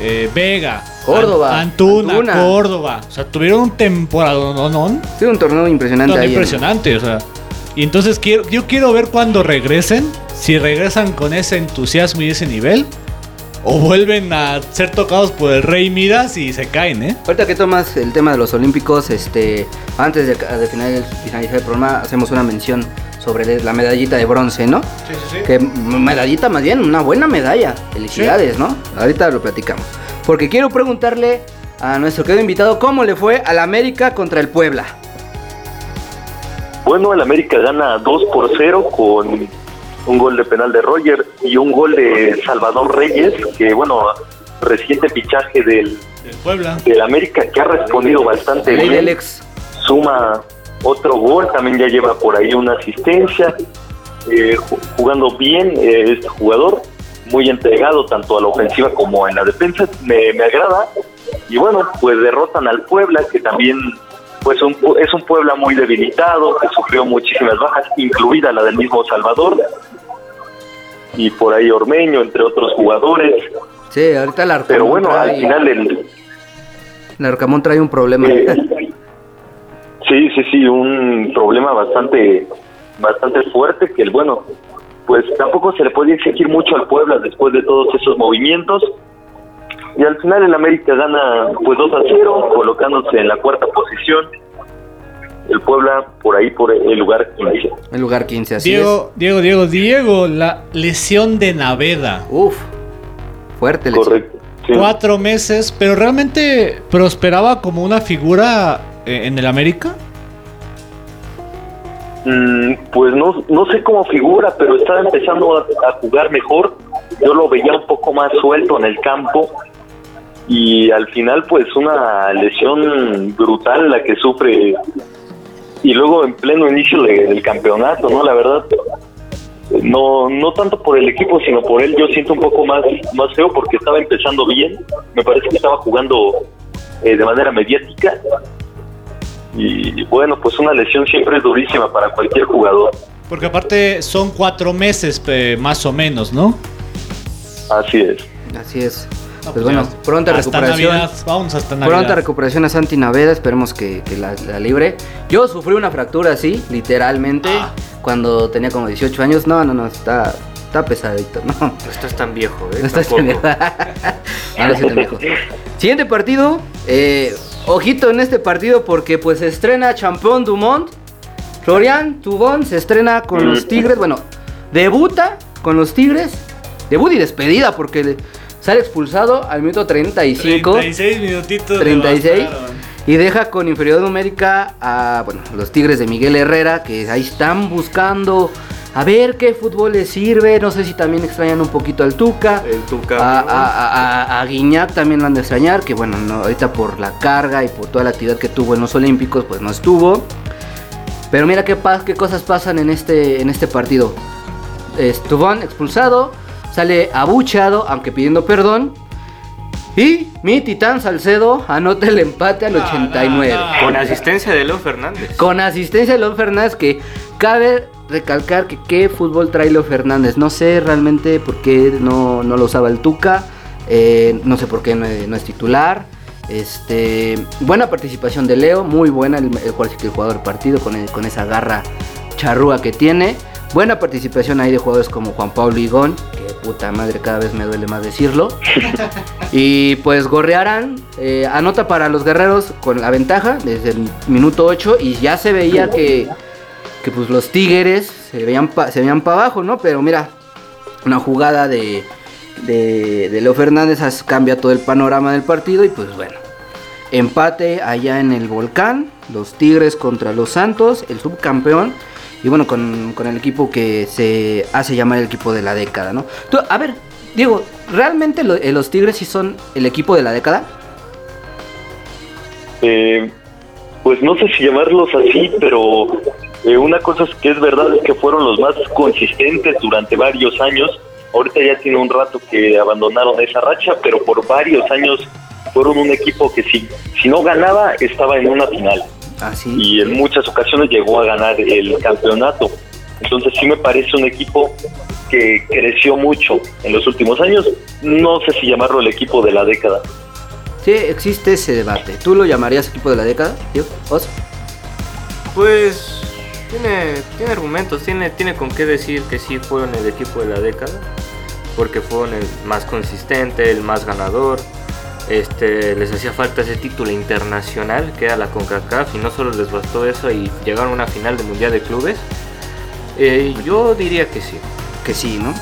S1: eh, Vega,
S2: Córdoba,
S1: An- Antuna,
S2: Antuna.
S1: Córdoba. O sea, tuvieron un temporada no, no,
S2: Sí, un torneo impresionante ahí.
S1: impresionante. O sea, y entonces quiero, yo quiero ver cuando regresen, si regresan con ese entusiasmo y ese nivel, o vuelven a ser tocados por el Rey Midas y se caen, ¿eh?
S2: Ahorita que tomas el tema de los Olímpicos, este, antes de, de final- finalizar el programa, hacemos una mención sobre la medallita de bronce, ¿no?
S1: Sí, sí, sí.
S2: Que medallita más bien, una buena medalla. Felicidades, ¿no? Ahorita lo platicamos. Porque quiero preguntarle a nuestro querido invitado cómo le fue al América contra el Puebla.
S3: Bueno, el América gana 2 por 0 con un gol de penal de Roger y un gol de Salvador Reyes, que bueno, reciente fichaje del,
S1: Del Puebla.
S3: del América que ha respondido bastante
S2: Ley
S3: bien.
S2: Alex.
S3: Suma otro gol, también ya lleva por ahí una asistencia, eh, ju- jugando bien eh, este jugador, muy entregado tanto a la ofensiva como en la defensa, me, me agrada. Y bueno, pues derrotan al Puebla, que también pues un, es un Puebla muy debilitado, que sufrió muchísimas bajas, incluida la del mismo Salvador, y por ahí Ormeño, entre otros jugadores.
S2: Sí, ahorita el Arcamón
S3: Pero bueno,
S2: trae,
S3: al final el,
S2: el Arcamón trae un problema.
S3: Eh, sí, sí, sí, un problema bastante, bastante fuerte que el bueno, pues tampoco se le puede exigir mucho al Puebla después de todos esos movimientos. Y al final el América gana pues 2 a 0, colocándose en la cuarta posición. El Puebla por ahí por el lugar 15.
S2: el lugar 15, así
S1: Diego, Diego, Diego, Diego, la lesión de Naveda.
S2: Uf, fuerte lesión.
S3: Correcto. sí.
S1: Cuatro meses, pero realmente prosperaba como una figura en el América.
S3: Mm, pues no, no sé cómo figura, pero estaba empezando a, jugar mejor. Yo lo veía un poco más suelto en el campo. Y al final, pues una lesión brutal la que sufre. Y luego en pleno inicio de- del campeonato, ¿no? La verdad, no no tanto por el equipo, sino por él. Yo siento un poco más, más feo porque estaba empezando bien. Me parece que estaba jugando eh, de manera mediática. Y bueno, pues una lesión siempre es durísima para cualquier jugador.
S1: Porque aparte son cuatro meses eh, más o menos, ¿no?
S3: Así es.
S2: Así es.
S1: No,
S2: pues bueno,
S1: ya,
S2: pronta
S1: hasta
S2: recuperación.
S1: Navidad, vamos hasta Navidad.
S2: Pronta recuperación a Santi Naveda, esperemos que, que la, la libre. Yo sufrí una fractura así, literalmente,
S1: Ah.
S2: cuando tenía como 18 años. No, no, no, está, está pesadito, no.
S4: No estás tan viejo, ¿eh?
S2: No estás tan No, no soy tan viejo. Siguiente partido, eh, ojito en este partido porque pues se estrena Champion Dumont. Florian Tubón se estrena con los Tigres, bueno, debuta con los Tigres, debut y despedida porque le- sale expulsado al minuto 35.
S1: 36 minutitos.
S2: 36
S1: le bastaron.
S2: y deja con inferioridad numérica a bueno, los Tigres de Miguel Herrera que ahí están buscando a ver qué fútbol les sirve. No sé si también extrañan un poquito al Tuca.
S4: El Tuca.
S2: A, a, a- a- a Guiñac también lo han de extrañar, que bueno, no, ahorita por la carga y por toda la actividad que tuvo en los Olímpicos, pues no estuvo. Pero mira qué, pas- qué cosas pasan en este, en este partido. Estuvón expulsado, sale abuchado, aunque pidiendo perdón. Y mi titán Salcedo anota el empate al
S1: No,
S2: 89.
S1: no, no.
S4: Con asistencia de Leo Fernández.
S2: Con asistencia de Leo Fernández, que cabe recalcar que qué fútbol trae Leo Fernández. No sé realmente por qué no, no lo usaba el Tuca. eh, no sé por qué no, es- no es titular. Este, buena participación de Leo, muy buena el, el, jugador del partido con, el- con esa garra charrúa que tiene. Buena participación ahí de jugadores como Juan Pablo Higón, que puta madre cada vez me duele más decirlo. y pues Gorrearán eh, anota para los guerreros con la ventaja desde el minuto 8 y ya se veía que, pues los Tigres se veían pa- se veían para abajo, ¿no? Pero mira, una jugada de, de, de Leo Fernández cambia todo el panorama del partido y pues bueno. Empate allá en el volcán, los Tigres contra los Santos, el subcampeón. Y bueno, con, con el equipo que se hace llamar el equipo de la década, ¿no? A ver, Diego, ¿realmente eh, los Tigres sí son el equipo de la década?
S3: Eh, pues no sé si llamarlos así, pero eh, una cosa es que es verdad es que fueron los más consistentes durante varios años. Ahorita ya tiene un rato que abandonaron esa racha, pero por varios años fueron un equipo que si, si no ganaba estaba en una final.
S2: Así.
S3: y en muchas ocasiones llegó a ganar el campeonato. Entonces sí me parece un equipo que creció mucho en los últimos años. No sé si llamarlo el equipo de la década.
S2: Sí, existe ese debate. ¿Tú lo llamarías equipo de la década, tío? ¿Os?
S4: Pues tiene, tiene argumentos, tiene, tiene con qué decir que sí fueron el equipo de la década, porque fueron el más consistente, el más ganador. Este, les hacía falta ese título internacional que era la CONCACAF y no solo les bastó eso y llegaron a una final de Mundial de Clubes. Eh, yo diría que sí.
S2: Que sí, ¿no?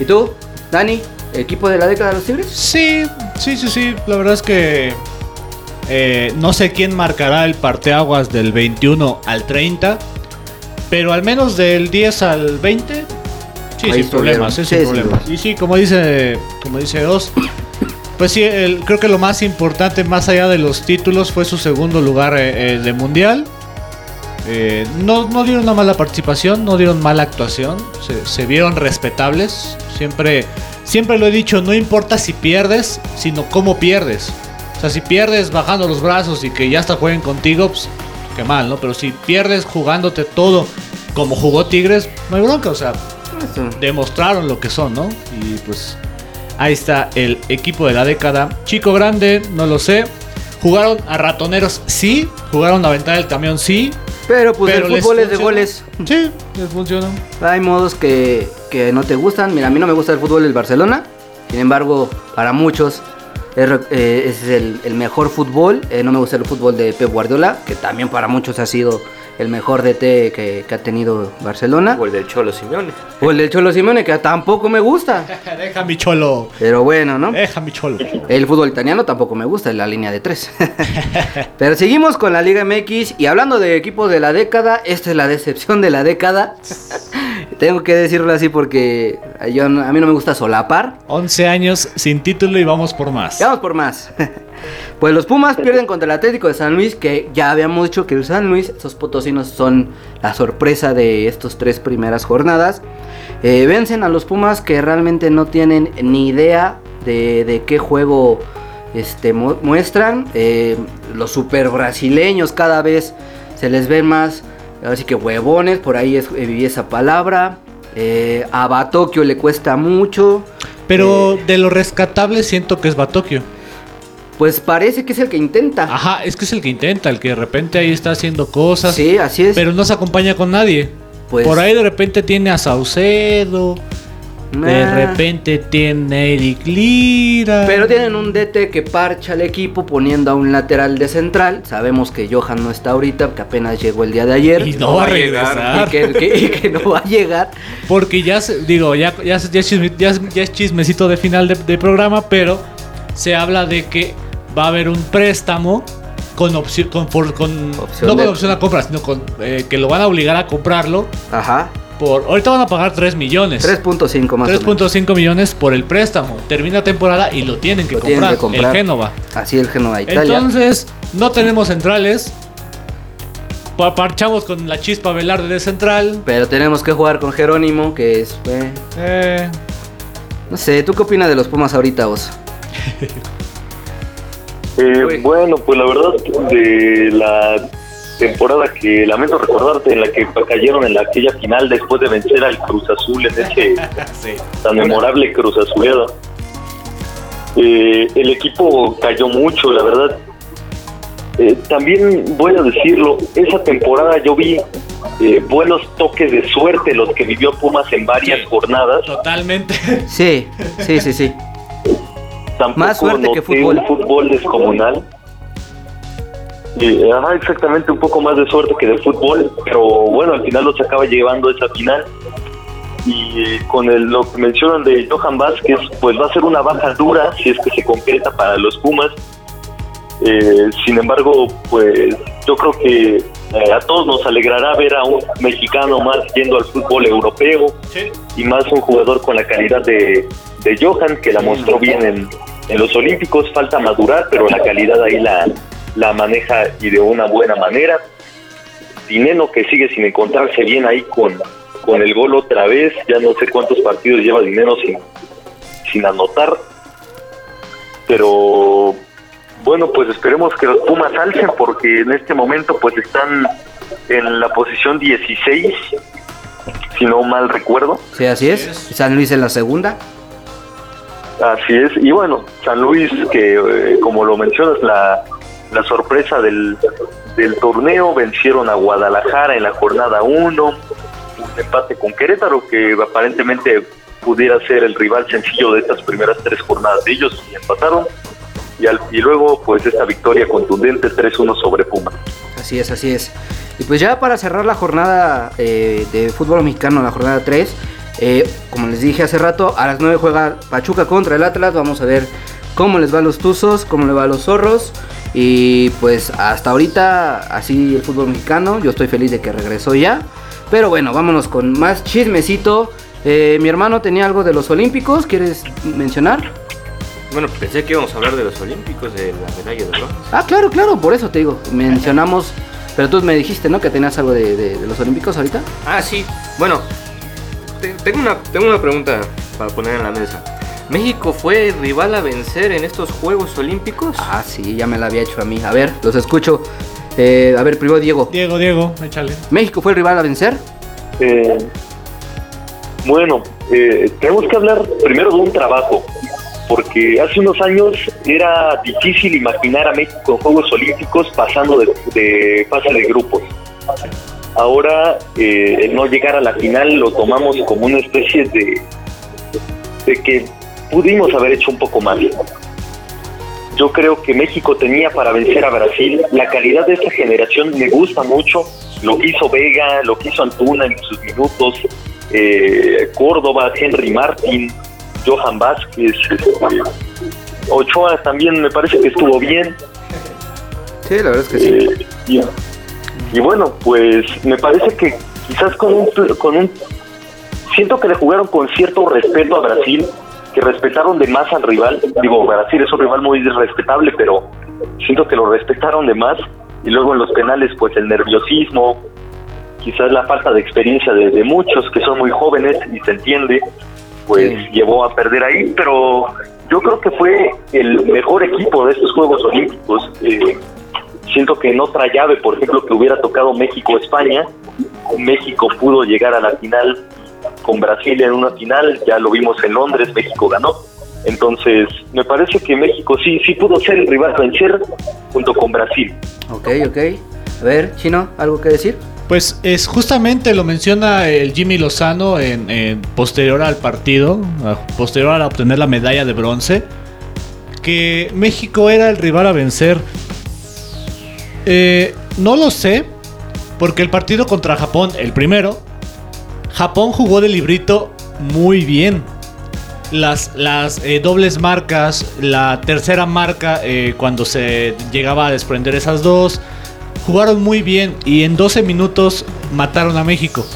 S2: ¿Y tú, Dani? ¿Equipo de la década de los Tigres?
S1: Sí, sí, sí, sí. La verdad es que eh, no sé quién marcará el parteaguas del 21 al 30, pero al menos del 10 al 20, sí,
S2: Ahí
S1: sin
S2: estuvieron.
S1: problemas, sí,
S2: Sí,
S1: sin problemas. Y sí, como dice, como dice Dos, pues sí, el- creo que lo más importante, más allá de los títulos, fue su segundo lugar eh, eh, de mundial. Eh, no, no dieron una mala participación, no dieron mala actuación, se, se vieron respetables. Siempre, siempre lo he dicho, no importa si pierdes, sino cómo pierdes. O sea, si pierdes bajando los brazos y que ya hasta jueguen contigo, pues qué mal, ¿no? Pero si pierdes jugándote todo como jugó Tigres, no hay bronca, o sea, demostraron lo que son, ¿no? Y pues ahí está el equipo de la década. Chico grande, no lo sé. Jugaron a ratoneros, sí. Jugaron a aventar el camión, sí.
S2: Pero pues
S1: Pero
S2: el fútbol es de goles.
S1: Sí, les funcionó.
S2: Hay modos que, que no te gustan. Mira, a mí no me gusta el fútbol del Barcelona. Sin embargo, para muchos es, eh, es el, el mejor fútbol. Eh, no me gusta el fútbol de Pep Guardiola, que también para muchos ha sido el mejor DT que, que ha tenido Barcelona.
S4: O el del Cholo Simeone.
S2: O el del Cholo Simeone, que tampoco me gusta.
S1: Deja mi cholo.
S2: Pero bueno, ¿no?
S1: Deja mi cholo.
S2: El fútbol italiano tampoco me gusta, en la línea de tres. Pero seguimos con la Liga MX y hablando de equipos de la década, esta es la decepción de la década. Tengo que decirlo así porque yo, a mí no me gusta solapar.
S1: 11 años sin título y vamos por más.
S2: Vamos por más. Pues los Pumas pierden contra el Atlético de San Luis, que ya habíamos dicho que el San Luis, esos potosinos son la sorpresa de estas tres primeras jornadas. Eh, vencen a los Pumas que realmente no tienen ni idea de, de qué juego este, mu- muestran. Eh, los super brasileños cada vez se les ven más, así que huevones, por ahí es, eh, viví esa palabra. Eh, a Batokio le cuesta mucho.
S1: Pero de lo rescatable siento que es Batokio.
S2: Pues parece que es el que intenta.
S1: Ajá, es que es el que intenta, el que de repente ahí está haciendo cosas.
S2: Sí, así es.
S1: Pero no se acompaña con nadie.
S2: Pues-
S1: Por ahí de repente tiene a Saucedo. De repente tiene Eric Lira.
S2: Pero tienen un DT que parcha al equipo poniendo a un lateral de central. Sabemos que Johan no está ahorita, que apenas llegó el día de ayer.
S1: Y no va a
S4: va a llegar.
S1: regresar.
S2: Y que, que- y que no va a llegar.
S1: Porque ya, se- digo, ya, ya, ya es chisme- ya es- ya es chismecito de final de, de programa, pero se habla de que va a haber un préstamo con opción, con,
S2: Opción
S1: no con
S2: de-
S1: opción a compra, sino con, eh, que lo van a obligar a comprarlo.
S2: Ajá.
S1: Por, ahorita van a pagar 3 millones.
S2: 3.5 más o menos.
S1: 3.5 millones por el préstamo. Termina temporada y lo tienen que,
S2: Lo tienen
S1: comprar,
S2: que comprar.
S1: El Génova.
S2: Así el Genoa Italia.
S1: Entonces, no tenemos centrales. Pa- Parchamos con la chispa Velarde de central.
S2: Pero tenemos que jugar con Jerónimo, que es... eh,
S1: Eh,
S2: no sé, ¿tú qué opinas de los Pumas ahorita, vos?
S3: Eh, bueno, pues la verdad, de la temporada que lamento recordarte, en la que cayeron en la, aquella final después de vencer al Cruz Azul en ese
S1: sí.
S3: tan memorable Cruz Azuleada. Eh, el equipo cayó mucho, la verdad. Eh, también voy a decirlo, esa temporada yo vi eh, buenos toques de suerte los que vivió Pumas en varias
S1: Sí.
S3: jornadas.
S1: Totalmente.
S2: Sí, sí, sí, sí.
S3: Tampoco
S2: Más suerte que
S3: noté
S2: fútbol.
S3: un fútbol descomunal. Eh, ajá, exactamente, un poco más de suerte que de fútbol, pero bueno, al final los acaba llevando esa final. Y con el, lo que mencionan de Johan Vázquez, pues va a ser una baja dura si es que se concreta para los Pumas. Eh, sin embargo, pues yo creo que eh, a todos nos alegrará ver a un mexicano más yendo al fútbol europeo y más un jugador con la calidad de, de Johan, que la mostró bien en, en los Olímpicos. Falta madurar, pero la calidad ahí la, la maneja y de una buena manera. Dineno que sigue sin encontrarse bien ahí con, con el gol otra vez. Ya no sé cuántos partidos lleva Dineno sin, sin anotar. Pero Bueno, pues esperemos que los Pumas alcen porque en este momento pues están en la posición 16, si no mal recuerdo.
S2: Sí, así es. San Luis en la segunda.
S3: Así es. Y bueno, San Luis, que eh, como lo mencionas, la, la sorpresa del, torneo, vencieron a Guadalajara en la jornada 1, un empate con Querétaro, que aparentemente pudiera ser el rival sencillo de estas primeras tres jornadas de ellos, y empataron. Y, al- y luego, pues esta victoria contundente 3-1 sobre Puma.
S2: Así es, así es. Y pues ya para cerrar la jornada eh, de fútbol mexicano, la jornada 3, eh, como les dije hace rato, a las 9 juega Pachuca contra el Atlas. Vamos a ver cómo les va a los Tuzos, cómo les va a los Zorros. Y pues hasta ahorita, así el fútbol mexicano. Yo estoy feliz de que regresó ya. Pero bueno, vámonos con más chismecito. Eh, mi hermano tenía algo de los Olímpicos, ¿quieres mencionar?
S4: Bueno, pensé que íbamos a hablar de los Olímpicos, de la medalla de bronce.
S2: Ah, claro, claro, por eso te digo. Mencionamos, pero tú me dijiste, ¿no? Que tenías algo de, de- de los Olímpicos ahorita.
S4: Ah, sí. Bueno, te- tengo una, tengo una pregunta para poner en la mesa. ¿México fue rival a vencer en estos Juegos Olímpicos?
S2: Ah, sí, ya me la había hecho a mí. A ver, los escucho. Eh, a ver, primero Diego.
S1: Diego, Diego, échale.
S2: ¿México fue el rival a vencer?
S3: Eh, bueno, eh, tenemos que hablar primero de un trabajo, porque hace unos años era difícil imaginar a México en Juegos Olímpicos pasando de, de fase de grupos. Ahora, eh, el no llegar a la final lo tomamos como una especie de, de que pudimos haber hecho un poco más. Yo creo que México tenía para vencer a Brasil. La calidad de esta generación me gusta mucho. Lo que hizo Vega, lo que hizo Antuna en sus minutos, eh, Córdoba, Henry Martin, Johan Vázquez, este, Ochoa también me parece que estuvo bien.
S2: Sí, la verdad es que sí.
S3: Eh, y, y bueno, pues me parece que quizás con un, con un... Siento que le jugaron con cierto respeto a Brasil, que respetaron de más al rival. Digo, Brasil es un rival muy respetable, pero siento que lo respetaron de más. Y luego en los penales, pues el nerviosismo, quizás la falta de experiencia de, de muchos que son muy jóvenes y se entiende, pues
S2: Sí.
S3: llevó a perder ahí. Pero yo creo que fue el mejor equipo de estos Juegos Olímpicos. Eh, siento que en otra llave, por ejemplo, que hubiera tocado México-España, México pudo llegar a la final con Brasil en una final, ya lo vimos en Londres, México ganó. Entonces, me parece que México sí, sí pudo ser el rival a vencer junto con Brasil.
S2: Ok, ok. A ver, Chino, ¿algo que decir?
S1: Pues es justamente lo menciona el Jimmy Lozano en, en posterior al partido, posterior a obtener la medalla de bronce, que México era el rival a vencer. Eh, no lo sé, porque el partido contra Japón, el primero, Japón jugó de librito muy bien. Las, las eh, dobles marcas, la tercera marca, eh, cuando se llegaba a desprender esas dos, jugaron muy bien y en 12 minutos mataron a México.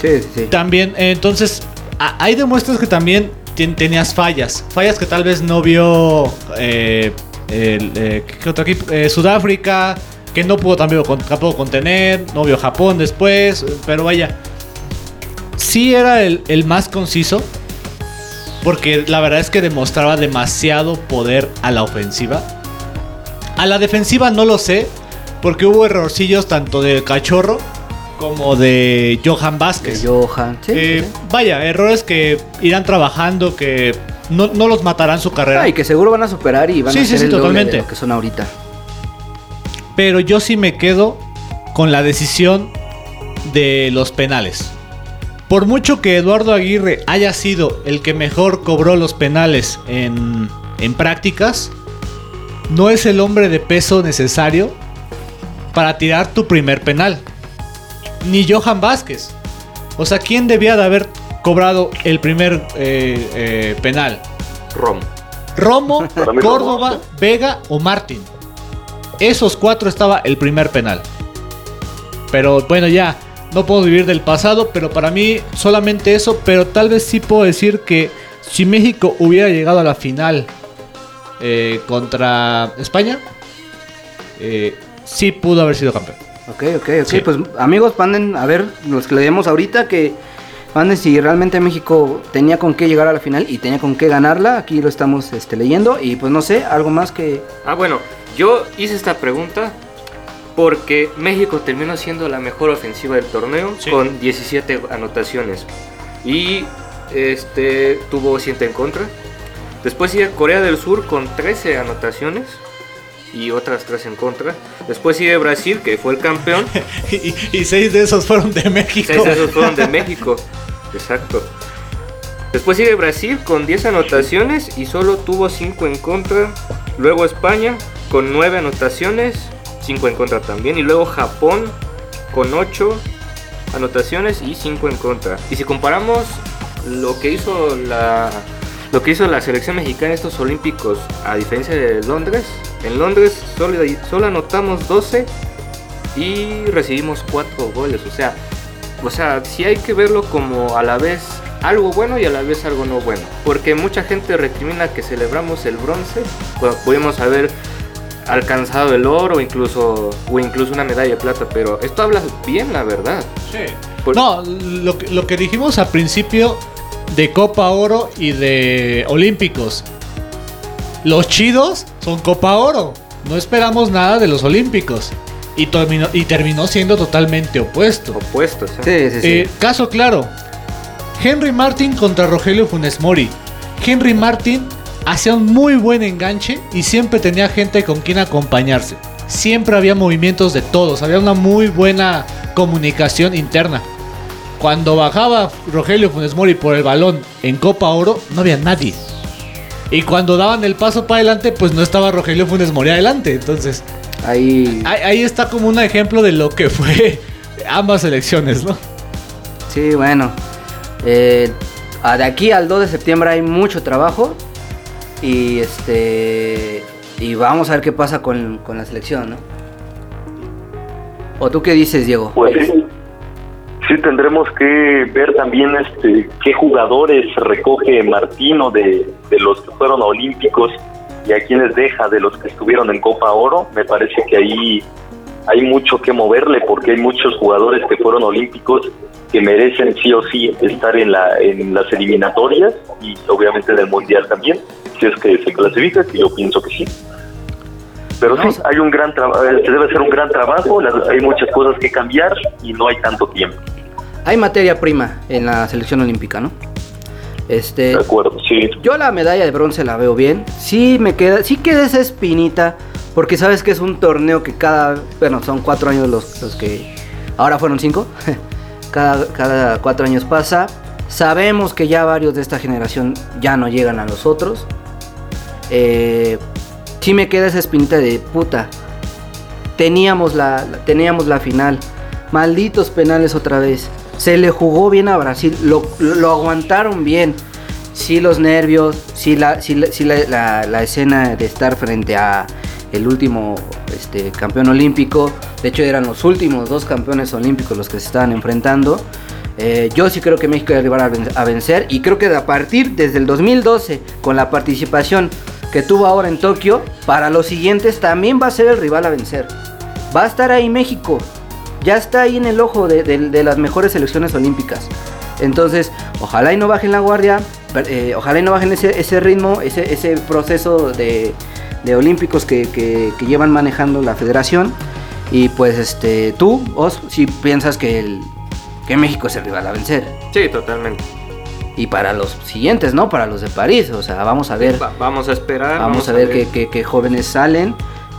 S2: Sí, sí.
S1: También, eh, entonces, a- ahí demuestras que también tenías fallas. Fallas que tal vez no vio eh, el, ¿qué otro equipo? Sudáfrica, que no pudo también con- tampoco contener. No vio Japón después, pero vaya. Sí era el, el más conciso. Porque la verdad es que demostraba demasiado poder a la ofensiva. A la defensiva no lo sé. Porque hubo errorcillos tanto de Cachorro como de Johan Vázquez.
S2: Que Johan. Sí,
S1: Eh,
S2: sí, sí.
S1: Vaya, errores que irán trabajando, que no, no los matarán su carrera.
S2: Ah, y que seguro van a superar y van
S1: Sí,
S2: a ser el
S1: totalmente.
S2: de lo que son ahorita.
S1: Pero yo sí me quedo con la decisión de los penales. Por mucho que Eduardo Aguirre haya sido el que mejor cobró los penales en, en prácticas, no es el hombre de peso necesario para tirar tu primer penal. Ni Johan Vázquez. O sea, ¿quién debía de haber cobrado el primer eh, eh, penal?
S4: Rom.
S1: Romo,
S3: mí
S1: Córdoba,
S3: Romo,
S1: Vega o Martín. Esos cuatro estaba el primer penal. Pero bueno, ya, no puedo vivir del pasado, pero para mí solamente eso, pero tal vez sí puedo decir que si México hubiera llegado a la final eh, contra España, eh, sí pudo haber sido campeón.
S2: Ok, ok, ok.
S1: Sí.
S2: Pues amigos, manden a ver los que leemos ahorita que manden si realmente México tenía con qué llegar a la final y tenía con qué ganarla. Aquí lo estamos este, leyendo. Y pues no sé, algo más que.
S4: Ah, bueno, yo hice esta pregunta porque México terminó siendo la mejor ofensiva del torneo
S1: Sí.
S4: con 17 anotaciones y este tuvo 7 en contra. Después sigue Corea del Sur con 13 anotaciones y otras 3 en contra. Después sigue Brasil, que fue el campeón.
S1: Y, y seis de esos fueron de México.
S4: Seis de esos fueron de México. Exacto. Después sigue Brasil con 10 anotaciones y solo tuvo 5 en contra. Luego España con 9 anotaciones, 5 en contra también. Y luego Japón con 8 anotaciones y 5 en contra. Y si comparamos lo que hizo la lo que hizo la selección mexicana en estos olímpicos a diferencia de Londres, en Londres solo, solo anotamos 12 y recibimos 4 goles, o sea, o sea, sí hay que verlo como a la vez algo bueno y a la vez algo no bueno. Porque mucha gente recrimina que celebramos el bronce cuando pudimos haber alcanzado el oro o incluso, o incluso una medalla de plata. Pero esto habla bien, la verdad. Por-
S1: No, lo, que- lo que dijimos al principio de Copa Oro y de Olímpicos. Los chidos son Copa Oro. No esperamos nada de los Olímpicos. Y terminó, y terminó siendo totalmente opuesto.
S2: Sí, sí.
S1: Eh, caso claro. Henry Martin contra Rogelio Funes Mori. Henry Martin hacía un muy buen enganche y siempre tenía gente con quien acompañarse. Siempre había movimientos de todos, había una muy buena comunicación interna. Cuando bajaba Rogelio Funes Mori por el balón en Copa Oro, no había nadie. Y cuando daban el paso para adelante, pues no estaba Rogelio Funes Mori adelante. Entonces,
S2: Ahí.
S1: ahí, ahí está como un ejemplo de lo que fue ambas elecciones, ¿no?
S2: Sí, bueno. Eh, de aquí al 2 de septiembre hay mucho trabajo. Y este. Y vamos a ver qué pasa con, con la selección, ¿no? ¿O tú qué dices, Diego?
S3: Pues sí, tendremos que ver también este qué jugadores recoge Martino de, de los que fueron olímpicos y a quienes deja de los que estuvieron en Copa Oro. Me parece que ahí hay mucho que moverle porque hay muchos jugadores que fueron olímpicos que merecen sí o sí estar en, la, en las eliminatorias y obviamente en el Mundial también, si es que se clasifica, que yo pienso que sí. Pero sí, hay un gran trabajo, se debe hacer un gran trabajo, hay muchas cosas que cambiar y no hay tanto tiempo.
S2: Hay materia prima en la selección olímpica, ¿no? Este.
S3: De acuerdo, sí.
S2: Yo la medalla de bronce la veo bien. Sí me queda, sí queda esa espinita. Porque sabes que es un torneo que cada. Bueno, son cuatro años los, los que. Ahora fueron cinco. cada, cada cuatro años pasa. Sabemos que ya varios de esta generación ya no llegan a los otros. Eh, sí me queda esa espinita de puta. Teníamos la, teníamos la final. Malditos penales otra vez. Se le jugó bien a Brasil. Lo, lo aguantaron bien. Sí los nervios. Sí, la, sí, sí la- la escena de estar frente a el último este, campeón olímpico. De hecho eran los últimos dos campeones olímpicos los que se estaban enfrentando. Eh, yo sí creo que México rival a ven- a vencer. Y creo que a partir desde el 2012, con la participación que tuvo ahora en Tokio, para los siguientes también va a ser el rival a vencer. Va a estar ahí México. Ya está ahí en el ojo de, las mejores selecciones olímpicas. Entonces, ojalá y no bajen la guardia. eh, ojalá y no bajen ese, ese ritmo, ese, ese proceso de, de olímpicos que, que- que llevan manejando la federación. Y pues este, tú, Os, si piensas que, el, que México es el rival a vencer.
S4: Sí, totalmente.
S2: Y para los siguientes, ¿no? Para los de París. O sea, vamos a ver.
S4: Va- vamos a esperar.
S2: Vamos a ver qué, qué- qué jóvenes salen.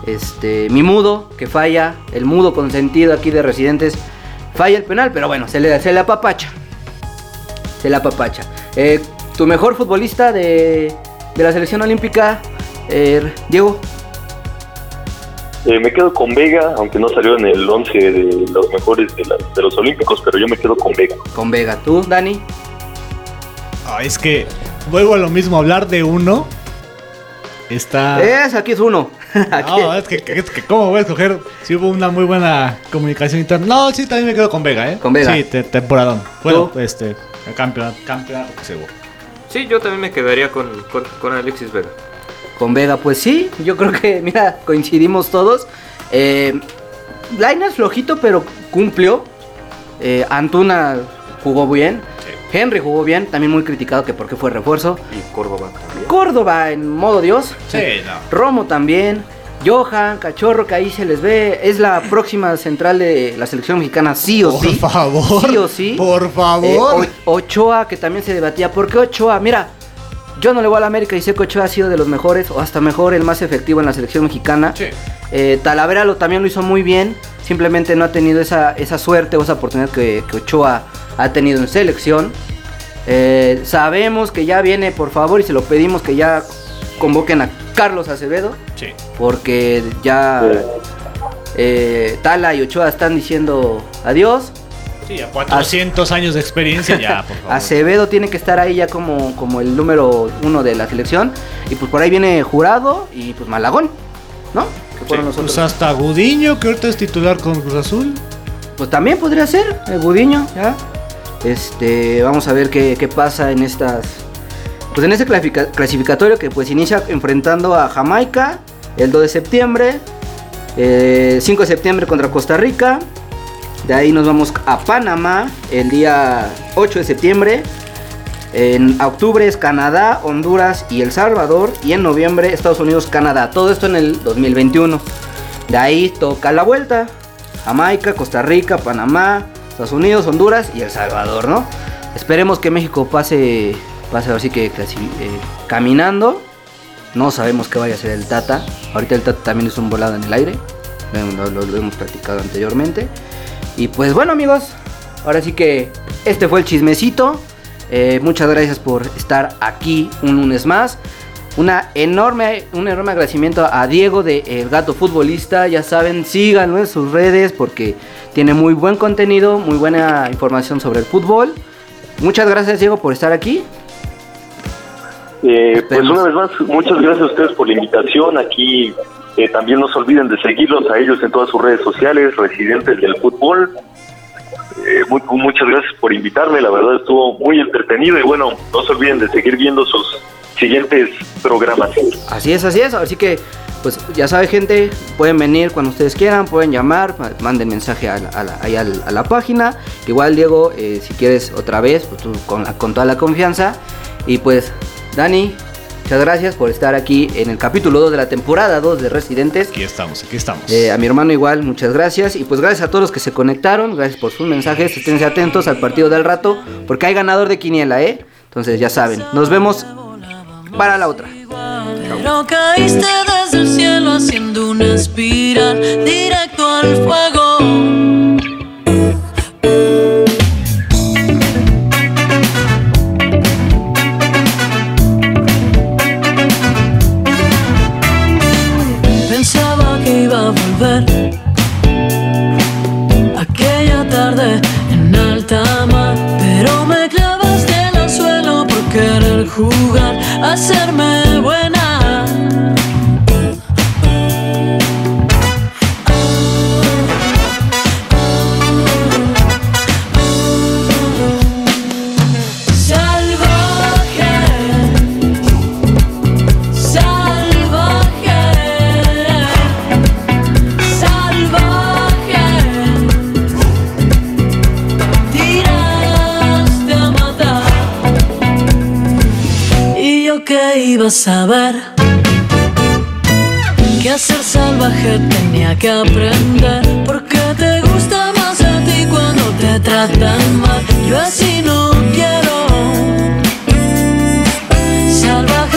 S2: Este, mi mudo, que falla, el mudo consentido aquí de residentes, falla el penal, pero bueno, se le, se le apapacha. Se le apapacha. Eh, tu mejor futbolista de, de la selección olímpica, eh, Diego.
S3: Eh, me quedo con Vega, aunque no salió en el 11 de los mejores de, la- de los Olímpicos, pero yo me quedo con Vega.
S2: Con Vega, tú, Dani.
S1: Ah, es que vuelvo a lo mismo, hablar de uno está...
S2: Es, aquí es uno. Aquí-
S1: No, es que, es que cómo voy a escoger si hubo una muy buena comunicación interna. No, sí, también me quedo con Vega, ¿eh?
S2: Con Vega.
S1: Sí, te- temporadón. Bueno,
S2: ¿Tú?
S1: este, el campeonato, campeonato que se hubo.
S4: Sí, yo también me quedaría con, con, con Alexis Vega.
S2: Con Vega, pues sí, yo creo que, mira, coincidimos todos. Eh, Lainez flojito, pero cumplió. Eh, Antuna jugó bien. Henry jugó bien, también muy criticado que porque fue refuerzo.
S4: Y Córdoba también.
S2: Córdoba en modo Dios.
S1: Sí, no.
S2: Romo también. Johan, Cachorro, que ahí se les ve. Es la próxima central de la selección mexicana, sí o
S1: Por
S2: sí.
S1: favor.
S2: Sí o sí.
S1: Por favor.
S2: Eh, O- Ochoa, que también se debatía. ¿Por qué Ochoa? Mira, yo no le voy a la América y sé que Ochoa ha sido de los mejores, o hasta mejor, el más efectivo en la selección mexicana.
S1: Sí.
S2: Eh, Talavera lo, también lo hizo muy bien. Simplemente no ha tenido esa, esa suerte o esa oportunidad que, que Ochoa ha tenido en selección. Eh, sabemos que ya viene, por favor, y se lo pedimos que ya convoquen a Carlos Acevedo.
S1: Sí.
S2: Porque ya eh, Tala y Ochoa están diciendo adiós.
S1: Sí, a 400 años de experiencia ya, por favor.
S2: Acevedo tiene que estar ahí ya como, como el número uno de la selección. Y pues por ahí viene Jurado y pues Malagón, ¿no? Que fueron los
S1: Pues hasta Gudiño, que ahorita es titular con Cruz Azul.
S2: Pues también podría ser, el Gudiño, ¿ya? Este, vamos a ver qué, qué pasa en estas. Pues en este clasifica- clasificatorio que pues inicia enfrentando a Jamaica el 2 de septiembre, eh, 5 de septiembre contra Costa Rica. De ahí nos vamos a Panamá el día 8 de septiembre. En octubre es Canadá, Honduras y El Salvador. Y en noviembre Estados Unidos, Canadá. Todo esto en el 2021. De ahí toca la vuelta. Jamaica, Costa Rica, Panamá, Estados Unidos, Honduras y El Salvador, ¿no? Esperemos que México pase, pase así que eh, caminando. No sabemos qué vaya a hacer el Tata. Ahorita el Tata también es un volado en el aire. Lo hemos platicado anteriormente. Y pues bueno amigos, ahora sí que este fue el chismecito. Eh, muchas gracias por estar aquí un lunes más. Una enorme, un enorme agradecimiento a Diego de El Gato Futbolista. Ya saben, síganlo en sus redes porque tiene muy buen contenido, muy buena información sobre el fútbol. Muchas gracias Diego por estar aquí.
S3: Eh, pues una vez más, muchas gracias a ustedes por la invitación. Aquí eh, también no se olviden de seguirlos a ellos en todas sus redes sociales, residentes del fútbol. Eh, mu- muchas gracias por invitarme, la verdad estuvo muy entretenido y bueno, no se olviden de seguir viendo sus siguientes programas.
S2: Así es, así es. Así que, pues ya sabe gente, pueden venir cuando ustedes quieran, pueden llamar, ma- manden mensaje a a la- ahí a la página. Igual Diego, eh, si quieres otra vez, pues tú con, con toda la confianza. Y pues, Dani, muchas gracias por estar aquí en el capítulo 2 de la temporada 2 de Residentes.
S1: Aquí estamos, aquí estamos.
S2: Eh, a mi hermano igual, muchas gracias. Y pues gracias a todos los que se conectaron, gracias por sus mensajes. Esténse atentos al partido del rato, porque hay ganador de Quiniela, ¿eh? Entonces ya saben, nos vemos para la otra.
S6: Pero caíste desde el cielo haciendo una espiral directo al fuego. Jugar, hacerme que iba a saber que a ser salvaje tenía que aprender porque te gusta más a ti cuando te tratan mal. Yo así no quiero. Salvaje